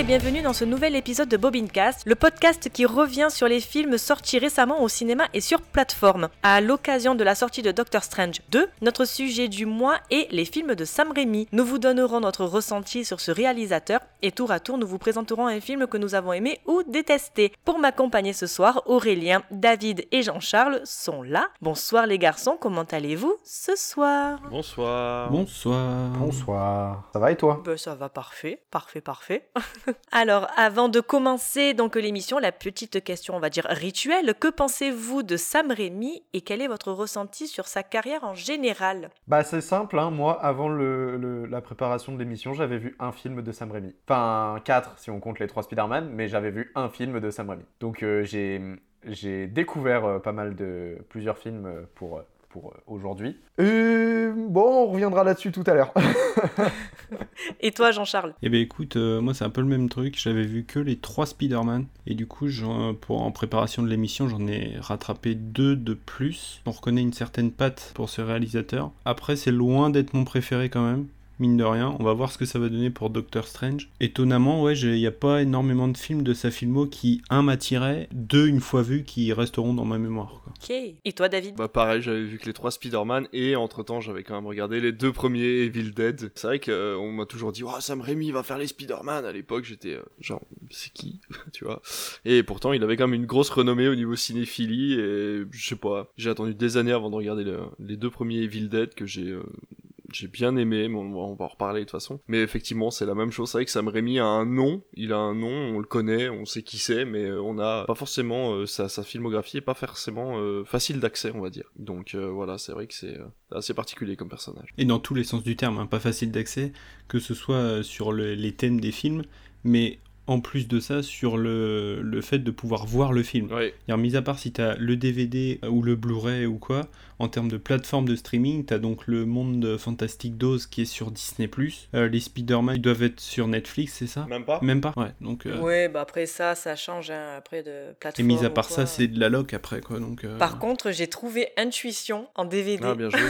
Et bienvenue dans ce nouvel épisode de Bobincast, le podcast qui revient sur les films sortis récemment au cinéma et sur plateforme. À l'occasion de la sortie de Doctor Strange 2, notre sujet du mois est les films de Sam Raimi. Nous vous donnerons notre ressenti sur ce réalisateur et tour à tour nous vous présenterons un film que nous avons aimé ou détesté. Pour m'accompagner ce soir, Aurélien, David et Jean-Charles sont là. Bonsoir les garçons, comment allez-vous ce soir? Bonsoir. Bonsoir. Bonsoir. Ça va et toi? Ben, ça va parfait, parfait, parfait. Alors, avant de commencer donc l'émission, la petite question, on va dire rituelle, que pensez-vous de Sam Raimi et quel est votre ressenti sur sa carrière en général? Bah c'est simple, hein. moi avant la préparation de l'émission, j'avais vu un film de Sam Raimi. Enfin quatre si on compte les trois Spider-Man, mais j'avais vu un film de Sam Raimi. Donc euh, j'ai découvert euh, pas mal de plusieurs films euh, pour pour euh, aujourd'hui. Euh, bon, on reviendra là-dessus tout à l'heure. Et toi, Jean-Charles? Eh ben écoute, euh, moi c'est un peu le même truc. J'avais vu que les trois Spider-Man. Et du coup, pour, en préparation de l'émission, j'en ai rattrapé deux de plus. On reconnaît une certaine patte pour ce réalisateur. Après, c'est loin d'être mon préféré quand même. Mine de rien, on va voir ce que ça va donner pour Doctor Strange. Étonnamment, ouais, il n'y a pas énormément de films de sa filmo qui, un, m'attiraient, deux, une fois vus, qui resteront dans ma mémoire. quoi. Ok. Et toi, David? Bah pareil, j'avais vu que les trois Spider-Man et entre temps j'avais quand même regardé les deux premiers Evil Dead. C'est vrai qu'on m'a toujours dit oh, Sam Raimi va faire les Spider-Man. À l'époque j'étais euh, genre c'est qui tu vois? Et pourtant il avait quand même une grosse renommée au niveau cinéphilie et je sais pas. J'ai attendu des années avant de regarder le- les deux premiers Evil Dead que j'ai euh, j'ai bien aimé, mais on va, en reparler de toute façon. Mais effectivement, c'est la même chose. C'est vrai que Sam Raimi a un nom, il a un nom, on le connaît, on sait qui c'est, mais euh, on a pas forcément euh, sa, sa filmographie est pas forcément euh, facile d'accès, on va dire. Donc voilà, c'est vrai que c'est assez particulier comme personnage. Et dans tous les sens du terme, hein, pas facile d'accès, que ce soit sur le- les thèmes des films, mais en plus de ça, sur le, le fait de pouvoir voir le film. Ouais, Alors, mis à part si tu as le DVD ou le Blu-ray ou quoi, en termes de plateforme de streaming, tu as donc le monde fantastique d'Oz qui est sur Disney+. Euh, les Spider-Man ils doivent être sur Netflix, c'est ça? Même pas? Même pas? Ouais, donc... euh, Ouais, bah après ça, ça change hein, après de Et plateforme. mis à part quoi. ça, c'est de la loc après, quoi, donc... euh, Par contre, j'ai trouvé Intuition en DVD. Ah bien joué.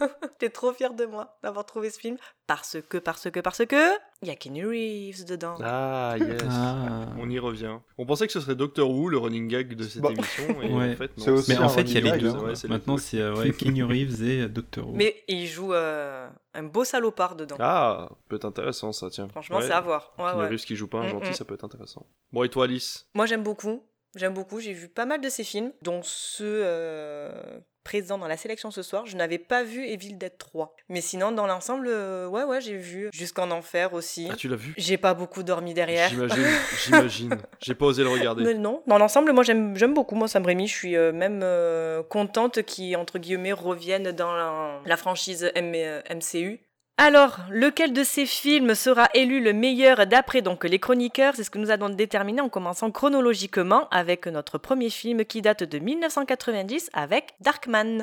J'étais trop fière de moi d'avoir trouvé ce film parce que, parce que, parce que, il y a Kenny Reeves dedans. Ah yes. Ah. On y revient. On pensait que ce serait Doctor Who, le running gag de cette Bon. émission, et Ouais. en fait non. C'est aussi Mais en fait, il y a les deux. ouais, Maintenant, c'est euh, ouais, Keanu Reeves et euh, Doctor Who. Mais il joue euh, un beau salopard dedans. Ah, peut être intéressant ça, tiens. Franchement, Ouais. c'est à voir. Ouais. Reeves qui joue pas un Mm, gentil, mm. ça peut être intéressant. Bon, et toi, Alice? Moi, j'aime beaucoup. J'aime beaucoup. J'ai vu pas mal de ses films, dont ceux euh, présents dans la sélection ce soir. Je n'avais pas vu Evil Dead 3. Mais sinon, dans l'ensemble, euh, ouais, ouais, j'ai vu. Jusqu'en Enfer aussi. Ah, tu l'as vu? J'ai pas beaucoup dormi derrière. J'imagine, j'imagine. J'ai pas osé le regarder. Mais non, dans l'ensemble, moi j'aime j'aime beaucoup. Moi, Sam Raimi, je suis euh, même euh, contente qu'il, entre guillemets, revienne dans la, la franchise M- MCU. Alors, lequel de ces films sera élu le meilleur d'après donc les chroniqueurs? C'est ce que nous allons déterminer en commençant chronologiquement avec notre premier film qui date de 1990 avec Darkman.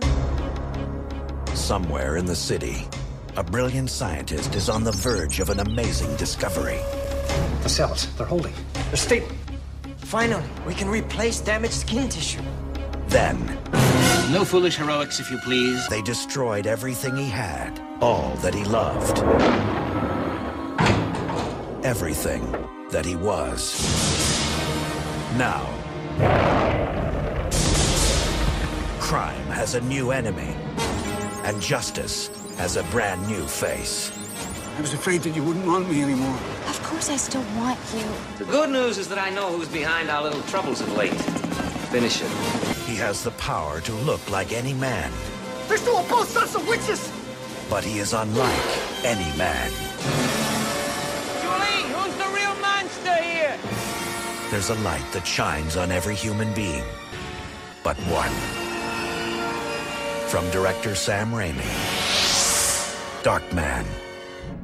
Somewhere in the city, a brilliant scientist is on the verge of an amazing discovery. The cells, they're holding. They're stable. Finally, we can replace damaged skin tissue. Then, No foolish heroics, if you please. they destroyed everything he had, all that he loved, everything that he was. Now, crime has a new enemy, and justice has a brand new face. I was afraid that you wouldn't want me anymore. Of course I still want you. The good news is that I know who's behind our little troubles of late. Finish it. He has the power to look like any man, There's still both sets of witches! but he is unlike any man. Julie, who's the real monster here? There's a light that shines on every human being, but one. From director Sam Raimi. Darkman.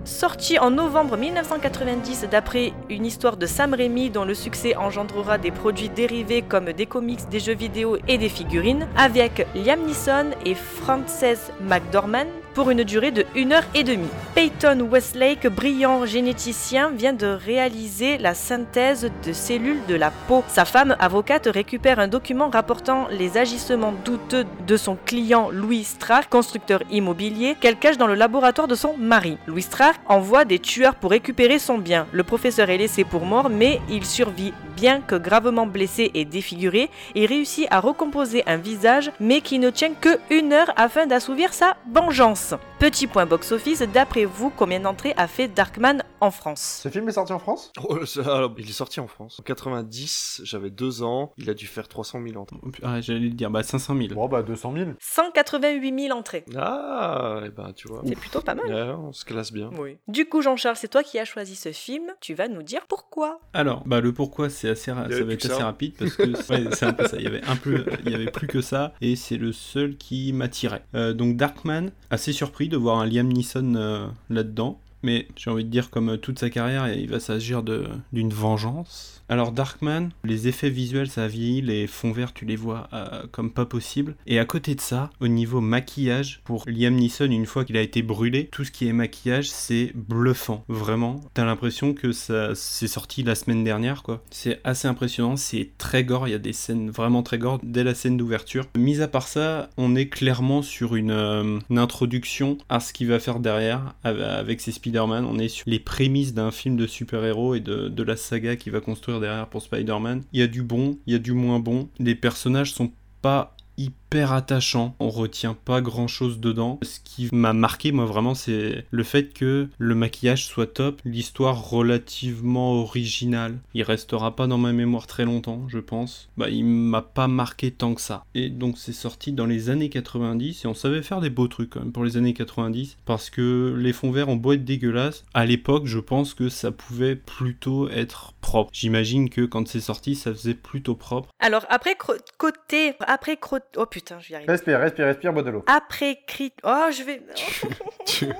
Sorti en novembre 1990 d'après une histoire de Sam Raimi dont le succès engendrera des produits dérivés comme des comics, des jeux vidéo et des figurines, avec Liam Neeson et Frances McDormand, pour une durée de 1 heure et demie. Peyton Westlake, brillant généticien, vient de réaliser la synthèse de cellules de la peau. Sa femme, avocate, récupère un document rapportant les agissements douteux de son client Louis Strach, constructeur immobilier, qu'elle cache dans le laboratoire de son mari. Louis Strach envoie des tueurs pour récupérer son bien. Le professeur est laissé pour mort, mais il survit bien que gravement blessé et défiguré, et réussit à recomposer un visage, mais qui ne tient que une heure afin d'assouvir sa vengeance. Petit point box-office, d'après vous, combien d'entrées a fait Darkman en France? Ce film est sorti en France? Oh, ça, il est sorti en France. En 90, j'avais deux ans, il a dû faire 300 000 entrées. Ah, j'allais dire, bah 500 000. Bon, bah 200 000. 188 000 entrées. Ah, et ben tu vois. C'est plutôt pas mal. Ouais, on se classe bien. Oui. Du coup, Jean-Charles, c'est toi qui as choisi ce film. Tu vas nous dire pourquoi. Alors, bah le pourquoi c'est assez, ra- ça va être assez ça. rapide parce que ouais, c'est un peu ça. Il y avait un peu, il y avait plus que ça et c'est le seul qui m'attirait. Euh, donc Darkman, assez surpris de voir un Liam Neeson euh, là-dedans. Mais j'ai envie de dire, comme toute sa carrière, il va s'agir d'une vengeance. Alors Darkman, les effets visuels, ça vieillit, les fonds verts, tu les vois euh, comme pas possible. Et à côté de ça, au niveau maquillage, pour Liam Neeson, une fois qu'il a été brûlé, tout ce qui est maquillage, c'est bluffant. Vraiment, t'as l'impression que ça c'est sorti la semaine dernière, quoi. C'est assez impressionnant, c'est très gore, il y a des scènes vraiment très gore dès la scène d'ouverture. Mis à part ça, on est clairement sur une, euh, introduction à ce qu'il va faire derrière av- avec ses Spider-Man. On est sur les prémices d'un film de super-héros et de, la saga qu'il va construire derrière pour Spider-Man. Il y a du bon, il y a du moins bon. Les personnages sont pas hyper attachants, on retient pas grand chose dedans. Ce qui m'a marqué moi vraiment c'est le fait que le maquillage soit top, l'histoire relativement originale. Il restera pas dans ma mémoire très longtemps, je pense. Bah il m'a pas marqué tant que ça. Et donc c'est sorti dans les années 90 et on savait faire des beaux trucs quand même pour les années 90 parce que les fonds verts ont beau être dégueulasses, à l'époque je pense que ça pouvait plutôt être propre. J'imagine que quand c'est sorti ça faisait plutôt propre. Alors, après côté. Après cro- Oh putain, je vais y arriver. Respire, respire, respire, bois de l'eau. Après cri... Oh, je vais.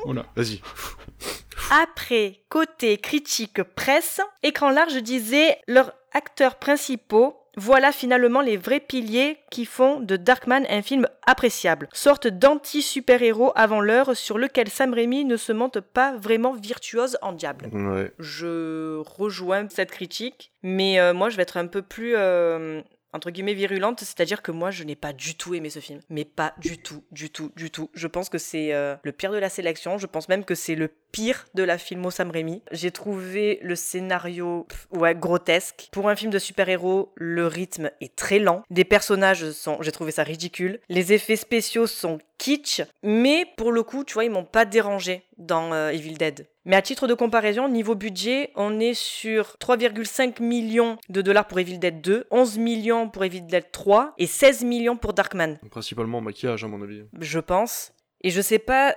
Oh là. Vas-y. Après, côté critique presse, Écran Large disait leurs acteurs principaux. Voilà finalement les vrais piliers qui font de Darkman un film appréciable. Sorte d'anti-super-héros avant l'heure sur lequel Sam Raimi ne se monte pas vraiment virtuose en diable. Ouais. Je rejoins cette critique, mais euh, moi je vais être un peu plus euh, entre guillemets virulente, c'est-à-dire que moi je n'ai pas du tout aimé ce film, mais pas du tout, du tout, du tout. Je pense que c'est euh, le pire de la sélection, je pense même que c'est le pire de la filmo Sam Raimi. J'ai trouvé le scénario grotesque. Pour un film de super-héros, le rythme est très lent. Des personnages sont, j'ai trouvé ça ridicule. Les effets spéciaux sont kitsch, mais pour le coup, tu vois, ils m'ont pas dérangé dans euh, Evil Dead. Mais à titre de comparaison, niveau budget, on est sur 3,5 millions de dollars pour Evil Dead 2, 11 millions pour Evil Dead 3 et 16 millions pour Darkman, Principalement maquillage, à mon avis. je pense. Et je sais pas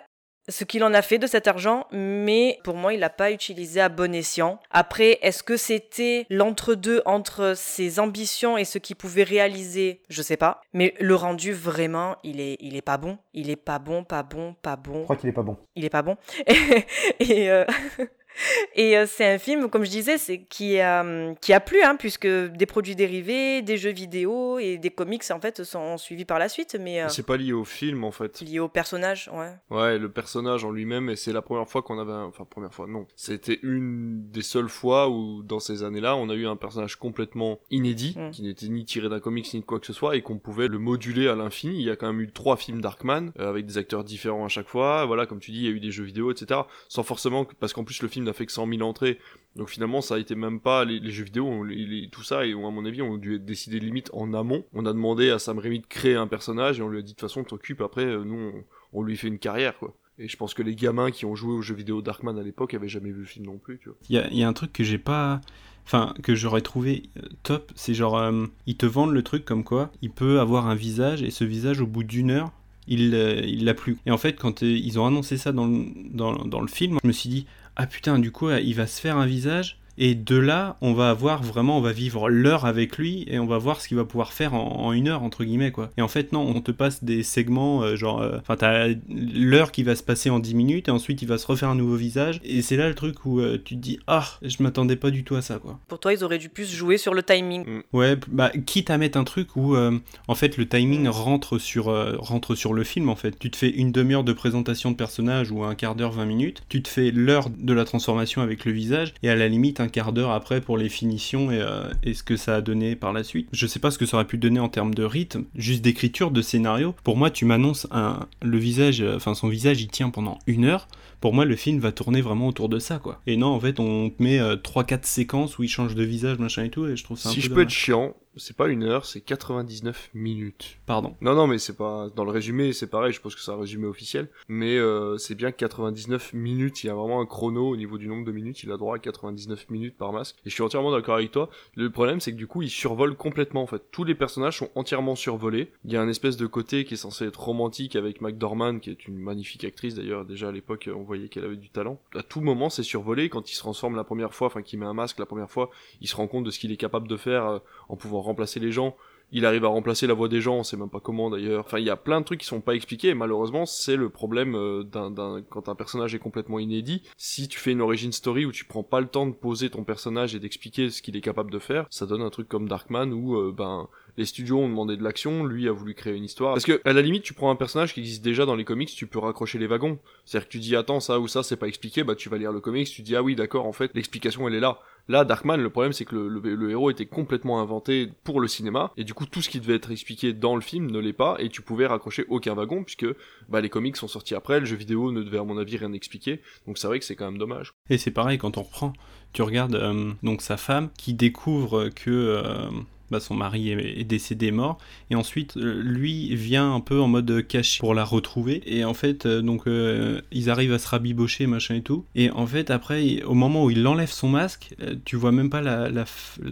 ce qu'il en a fait de cet argent, mais pour moi, il l'a pas utilisé à bon escient. Après, est-ce que c'était l'entre-deux entre ses ambitions et ce qu'il pouvait réaliser? Je sais pas. Mais le rendu, vraiment, il est, il est pas bon. Il est pas bon, pas bon, pas bon Je crois qu'il est pas bon. il est pas bon. et euh, et euh, c'est un film, comme je disais, c'est qui a qui a plu, hein, puisque des produits dérivés, des jeux vidéo et des comics en fait sont suivis par la suite, mais euh, C'est pas lié au film en fait. liés au personnage, ouais. Ouais, le personnage en lui-même, et c'est la première fois qu'on avait, un... enfin première fois, non, c'était une des seules fois où dans ces années-là, on a eu un personnage complètement inédit, Mm. qui n'était ni tiré d'un comics ni de quoi que ce soit, et qu'on pouvait le moduler à l'infini. Il y a quand même eu trois films Darkman euh, avec des acteurs différents à chaque fois. Voilà, comme tu dis, il y a eu des jeux vidéo, etc. Sans forcément, parce qu'en plus le film n'a fait que 100 000 entrées. Donc finalement, ça a été même pas les, jeux vidéo, on- tout ça, et à mon avis, ont dû être décidés limite en amont. On a demandé à Sam Raimi de créer un personnage et on lui a dit de toute façon, t'occupes. Après, euh, nous, on, on lui fait une carrière, quoi. Et je pense que les gamins qui ont joué aux jeux vidéo Darkman à l'époque avaient jamais vu le film non plus. Il y a, a un truc que j'ai pas. Enfin, que j'aurais trouvé euh, top, c'est genre. euh, ils te vendent le truc comme quoi il peut avoir un visage et ce visage, au bout d'une heure, il euh, l'a plus. Et en fait, quand euh, ils ont annoncé ça dans, dans le film, je me suis dit Ah putain, du coup, il va se faire un visage Et de là, on va avoir vraiment, on va vivre l'heure avec lui et on va voir ce qu'il va pouvoir faire en, en une heure, entre guillemets, quoi. Et en fait, non, on te passe des segments, euh, genre, euh, enfin, t'as l'heure qui va se passer en 10 minutes et ensuite il va se refaire un nouveau visage. Et c'est là le truc où euh, tu te dis, ah, je m'attendais pas du tout à ça, quoi. Pour toi, ils auraient dû plus jouer sur le timing. Ouais, bah, quitte à mettre un truc où, euh, en fait, le timing rentre sur, euh, rentre sur le film, en fait. Tu te fais une demi-heure de présentation de personnage ou un quart d'heure, 20 minutes. Tu te fais l'heure de la transformation avec le visage et à la limite un quart d'heure après pour les finitions et, euh, et ce que ça a donné par la suite. Je sais pas ce que ça aurait pu donner en termes de rythme, juste d'écriture, de scénario. Pour moi, tu m'annonces un, le visage, euh, enfin, son visage, il tient pendant une heure. Pour moi, le film va tourner vraiment autour de ça, quoi. Et non, en fait, on met 3-4 séquences où il change de visage, machin et tout, et je trouve ça un Si peu je peux être chiant, c'est pas une heure, c'est 99 minutes. Pardon. Non, non, mais c'est pas dans le résumé, c'est pareil. Je pense que c'est un résumé officiel, mais euh, c'est bien 99 minutes. Il y a vraiment un chrono au niveau du nombre de minutes. Il a droit à 99 minutes par masque. Et je suis entièrement d'accord avec toi. Le problème, c'est que du coup, il survole complètement. En fait, tous les personnages sont entièrement survolés. Il y a un espèce de côté qui est censé être romantique avec McDormand, qui est une magnifique actrice d'ailleurs. Déjà à l'époque, on voyait qu'elle avait du talent. À tout moment, c'est survolé. Quand il se transforme la première fois, enfin, qu'il met un masque la première fois, il se rend compte de ce qu'il est capable de faire euh, en pouvant remplacer les gens il arrive à remplacer la voix des gens, on sait même pas comment d'ailleurs. Enfin, il y a plein de trucs qui sont pas expliqués, malheureusement, c'est le problème euh, d'un, d'un- quand un personnage est complètement inédit. Si tu fais une origin story où tu prends pas le temps de poser ton personnage et d'expliquer ce qu'il est capable de faire, ça donne un truc comme Darkman où, euh, ben, les studios ont demandé de l'action, lui a voulu créer une histoire. Parce que, à la limite, tu prends un personnage qui existe déjà dans les comics, tu peux raccrocher les wagons. C'est-à-dire que tu dis, attends, ça ou ça, c'est pas expliqué, bah tu vas lire le comics, tu dis, ah oui, d'accord, en fait, l'explication, elle est là. Là, Darkman, le problème, c'est que le, le- héros était complètement inventé pour le cinéma, et du coup, tout ce qui devait être expliqué dans le film ne l'est pas, et tu pouvais raccrocher aucun wagon, puisque bah, les comics sont sortis après, le jeu vidéo ne devait, à mon avis, rien expliquer, donc c'est vrai que c'est quand même dommage. Et c'est pareil quand on reprend. Tu regardes euh, donc sa femme qui découvre que euh, bah, son mari est, est décédé mort. Et ensuite euh, lui vient un peu en mode caché pour la retrouver. Et en fait euh, donc euh, ils arrivent à se rabibocher machin et tout. Et en fait après au moment où il enlève son masque euh, tu vois même pas la, la,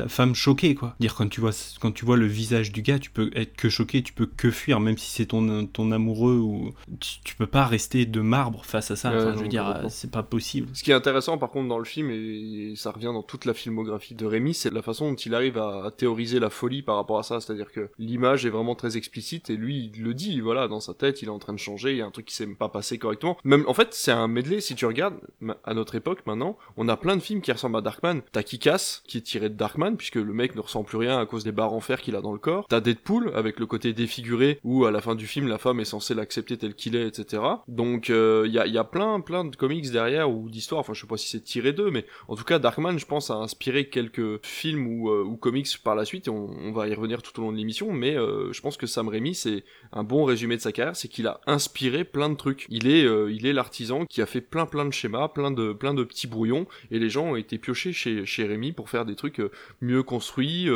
femme choquée quoi. Dire quand tu vois quand tu vois le visage du gars tu peux être que choqué tu peux que fuir même si c'est ton ton amoureux ou tu, tu peux pas rester de marbre face à ça. Ouais, Enfin, je veux dire euh, c'est pas possible. Ce qui est intéressant par contre dans le film, et ça revient dans toute la filmographie de Rémi, c'est la façon dont il arrive à, à théoriser la folie par rapport à ça. C'est-à-dire que l'image est vraiment très explicite et lui il le dit, voilà, dans sa tête, il est en train de changer, il y a un truc qui s'est pas passé correctement. Même, en fait, c'est un medley, si tu regardes, à notre époque maintenant, on a plein de films qui ressemblent à Darkman. T'as Kick-Ass, qui est tiré de Darkman, puisque le mec ne ressent plus rien à cause des barres en fer qu'il a dans le corps. T'as Deadpool, avec le côté défiguré, où à la fin du film, la femme est censée l'accepter tel qu'il est, etc. Donc, il y, a, y a plein, plein de comics derrière, ou d'histoires, enfin, je sais pas si c'est tiré d'eux, mais en tout cas, Darkman, je pense, a inspiré quelques films ou, euh, comics par la suite, on, on va y revenir tout au long de l'émission, mais euh, je pense que Sam Raimi, c'est un bon résumé de sa carrière, c'est qu'il a inspiré plein de trucs. Il est, euh, il est l'artisan qui a fait plein plein de schémas, plein de, plein de petits brouillons, et les gens ont été piochés chez, chez Raimi pour faire des trucs euh, mieux construits,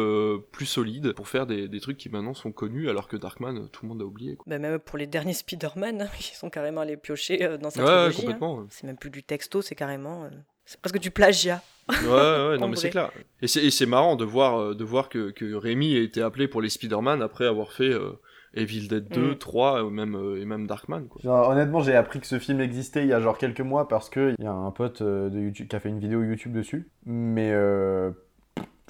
plus solides, pour faire des, des trucs qui maintenant sont connus, alors que Darkman, tout le monde a oublié. Quoi. Bah, même pour les derniers Spider-Man, hein, ils sont carrément allés piocher dans sa Ouais, ouais, trilogie, hein. ouais. C'est même plus du texto, c'est carrément. C'est presque du plagiat. Ouais, ouais, non, mais c'est clair. Et c'est, et c'est marrant de voir, euh, de voir que, que Rémi a été appelé pour les Spider-Man après avoir fait euh, Evil Dead 2, Mm. 3, euh, même, euh, et même Darkman, quoi. Genre, honnêtement, j'ai appris que ce film existait il y a genre quelques mois parce que il y a un pote de YouTube qui a fait une vidéo YouTube dessus. Mais euh,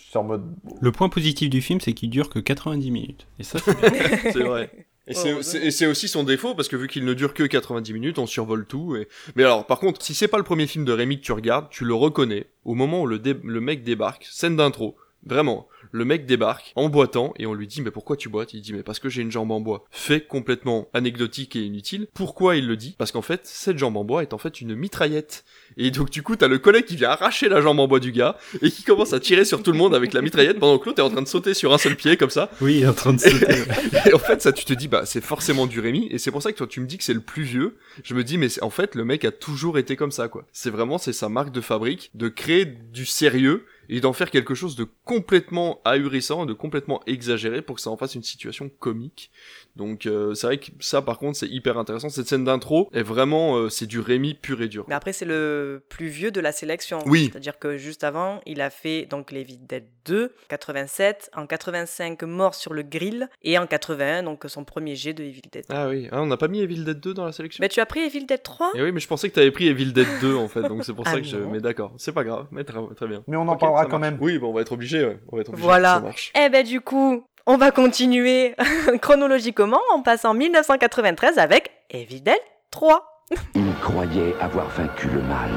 je suis en mode. Le point positif du film, c'est qu'il dure que 90 minutes. Et ça, c'est vrai. Et c'est, Heureusement. c'est- et c'est aussi son défaut parce que vu qu'il ne dure que 90 minutes, on survole tout. Et... Mais alors, par contre, si c'est pas le premier film de Rémi que tu regardes, tu le reconnais au moment où le, dé- le mec débarque, scène d'intro, vraiment. Le mec débarque en boitant et on lui dit mais pourquoi tu boites? Il dit mais parce que j'ai une jambe en bois. Fait complètement anecdotique et inutile. Pourquoi il le dit? Parce qu'en fait cette jambe en bois est en fait une mitraillette. Et donc du coup t'as le collègue qui vient arracher la jambe en bois du gars et qui commence à tirer sur tout le monde avec la mitraillette pendant que l'autre est en train de sauter sur un seul pied comme ça. oui, il est en train de sauter. Et en fait, ça, tu te dis, bah, c'est forcément du Rémi. Et c'est pour ça que toi, tu me dis que c'est le plus vieux. Je me dis, mais en fait, le mec a toujours été comme ça, quoi. C'est vraiment, c'est sa marque de fabrique de créer du sérieux et d'en faire quelque chose de complètement ahurissant, de complètement exagéré pour que ça en fasse une situation comique. Donc euh, c'est vrai que ça par contre c'est hyper intéressant. Cette scène d'intro est vraiment euh, c'est du Rémi pur et dur. Mais après, c'est le plus vieux de la sélection. Oui. C'est-à-dire que juste avant, il a fait donc les Evil Dead 2, 87, en 85, Mort sur le grill, et en 81, donc son premier jet de Evil Dead. Ah oui, ah, on n'a pas mis Evil Dead 2 dans la sélection? Mais tu as pris Evil Dead 3 Et oui, mais je pensais que tu avais pris Evil Dead 2 en fait, donc c'est pour Ah ça que je. Mais d'accord, c'est pas grave, mais très, très bien. Mais on en Ok, parlera quand même. Oui, bon, on va être obligé, ouais. On va être obligé. Voilà. Ça marche. Eh ben du coup, on va continuer chronologiquement en passant 1993 avec Evil Dead 3. Il croyait avoir vaincu le mal.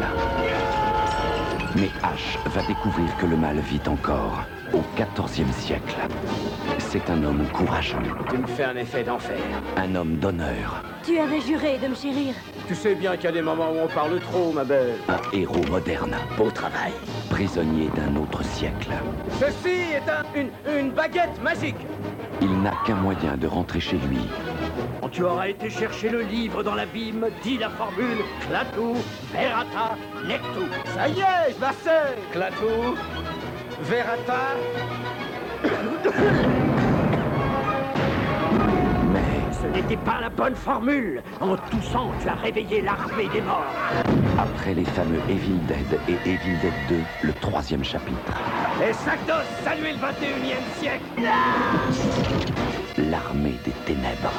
Mais Ash va découvrir que le mal vit encore au XIVe siècle. C'est un homme courageux, Tu me fais un effet d'enfer. un homme d'honneur, Tu avais juré de me chérir. Tu sais bien qu'il y a des moments où on parle trop, ma belle. un héros moderne, Beau travail. prisonnier d'un autre siècle. Ceci est un, une, une baguette magique. Il n'a qu'un moyen de rentrer chez lui, Quand tu auras été chercher le livre dans l'abîme, dis la formule Clatou, Verata, Nectou. Ça y est, je la sais. Clatou, Verata. Ce n'était pas la bonne formule. En toussant, tu as réveillé l'armée des morts. après les fameux Evil Dead et Evil Dead 2, le troisième chapitre, Et Sagdos, saluez le 21e siècle. l'armée des ténèbres.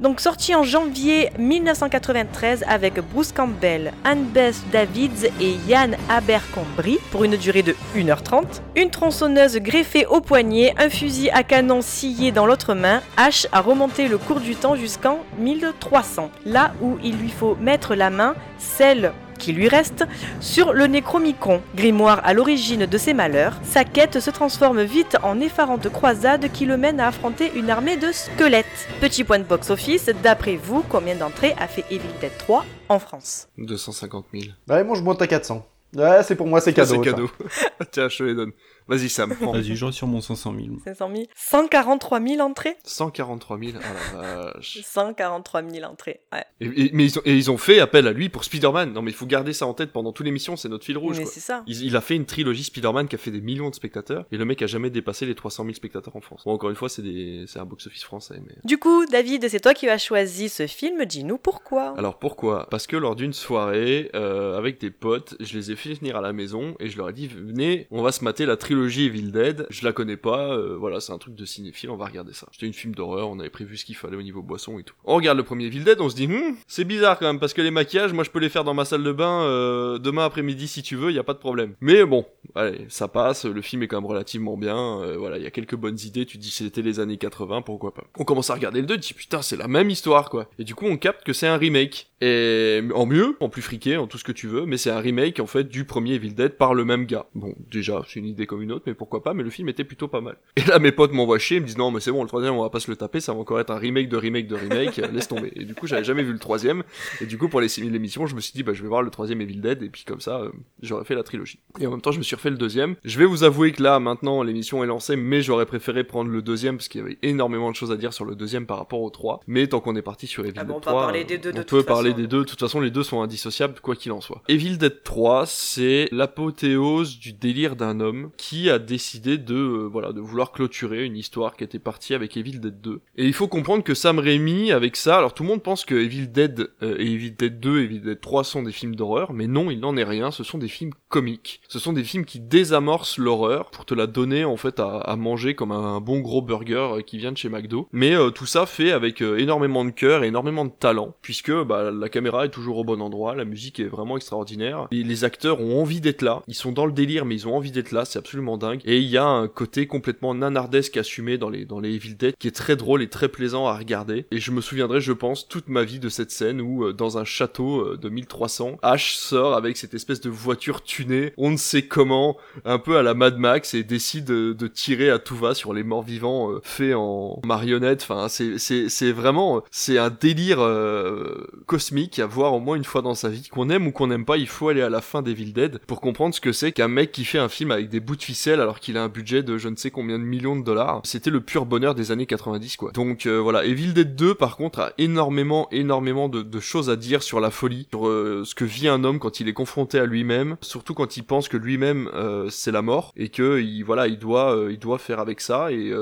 Donc sorti en janvier 1993 avec Bruce Campbell, Anne-Beth Davids et Yann Abercrombie pour une durée de 1h30. Une tronçonneuse greffée au poignet, un fusil à canon scié dans l'autre main, H a remonté le cours du temps jusqu'en 1300, là où il lui faut mettre la main, celle qui lui reste, sur le Necromicon, grimoire à l'origine de ses malheurs. Sa quête se transforme vite en effarante croisade qui le mène à affronter une armée de squelettes. Petit point de box-office, d'après vous, combien d'entrées a fait Evil Dead 3 en France? 250 000. Ouais, moi je monte à 400. Ouais, c'est pour moi, c'est cadeau. C'est cadeau. Tiens, je te les donne. Vas-y, Sam, prends. Vas-y, je sur mon 500 000. 500 000 143 000 entrées? 143 000. Ah la vache. 143 000 entrées, ouais. Et, et- mais ils ont, et ils ont fait appel à lui pour Spider-Man. Non, mais il faut garder ça en tête pendant toute l'émission, c'est notre fil rouge. Mais c'est ça. Il, il a fait une trilogie Spider-Man qui a fait des millions de spectateurs et le mec a jamais dépassé les 300 000 spectateurs en France. Bon, encore une fois, c'est des, c'est un box-office français, mais. Du coup, David, c'est toi qui as choisi ce film, dis-nous pourquoi. Alors pourquoi? Parce que lors d'une soirée euh, avec des potes, je les ai fait venir à la maison et je leur ai dit venez, on va se mater la trilogie Evil Dead. Je la connais pas, euh, voilà, c'est un truc de cinéphile, on va regarder ça. C'était une film d'horreur, on avait prévu ce qu'il fallait au niveau boisson et tout. On regarde le premier Evil Dead, on se dit Hum, c'est bizarre quand même parce que les maquillages, moi je peux les faire dans ma salle de bain euh, demain après-midi si tu veux, y a pas de problème. Mais bon, allez, ça passe, le film est quand même relativement bien, euh, voilà, il y a quelques bonnes idées, tu te dis c'était les années 80, pourquoi pas. On commence à regarder le 2, tu dis putain, c'est la même histoire quoi. Et du coup, on capte que c'est un remake. Et en mieux, en plus friqué, en tout ce que tu veux, mais c'est un remake en fait du premier Evil Dead par le même gars. Bon, déjà, c'est une idée comme une autre, mais pourquoi pas, mais le film était plutôt pas mal. Et là, mes potes m'envoient chier, ils me disent non, mais c'est bon, le troisième, on va pas se le taper, ça va encore être un remake de remake de remake, laisse tomber. Et du coup, j'avais jamais vu le troisième, et du coup, pour les 6000 émissions, je me suis dit, bah, je vais voir le troisième Evil Dead, et puis comme ça, euh, j'aurais fait la trilogie. Et en même temps, je me suis refait le deuxième. Je vais vous avouer que là, maintenant, l'émission est lancée, mais j'aurais préféré prendre le deuxième, parce qu'il y avait énormément de choses à dire sur le deuxième par rapport au 3. Mais tant qu'on est parti sur Evil Ah Dead bon, on va 3, parler des deux de on toute peut parler des deux. De toute façon, les deux sont indissociables, quoi qu'il en soit. Evil Dead 3, c'est l'apothéose du délire d'un homme qui a décidé de, euh, voilà, de vouloir clôturer une histoire qui était partie avec Evil Dead 2. Et il faut comprendre que Sam Raimi, avec ça, alors tout le monde pense que Evil Dead euh, et Evil Dead 2 et Evil Dead 3 sont des films d'horreur, mais non, il n'en est rien. Ce sont des films comiques. Ce sont des films qui désamorcent l'horreur pour te la donner en fait à, manger comme un bon gros burger euh, qui vient de chez McDo. Mais euh, tout ça fait avec énormément de cœur et énormément de talent, puisque bah, la caméra est toujours au bon endroit, la musique est vraiment extraordinaire. Les acteurs ont envie d'être là. Ils sont dans le délire, mais ils ont envie d'être là. C'est absolument dingue. Et il y a un côté complètement nanardesque assumé dans les dans les Evil Dead qui est très drôle et très plaisant à regarder. Et je me souviendrai, je pense, toute ma vie de cette scène où euh, dans un château euh, de 1300, Ash sort avec cette espèce de voiture tunée, on ne sait comment, un peu à la Mad Max et décide de, de tirer à tout va sur les morts vivants faits en marionnette. Enfin, c'est vraiment c'est un délire euh, cosmique à voir au moins une fois dans sa vie. Qu'on aime ou qu'on n'aime pas, il faut aller à la fin d'Evil Dead pour comprendre ce que c'est qu'un mec qui fait un film avec des bouts de ficelle alors qu'il a un budget de je ne sais combien de millions de dollars. C'était le pur bonheur des années 90 quoi. Donc euh, voilà, Evil Dead 2 par contre a énormément énormément de, de choses à dire sur la folie, sur euh, ce que vit un homme quand il est confronté à lui-même, surtout quand il pense que lui-même euh, c'est la mort et que il voilà, il doit euh, il doit faire avec ça et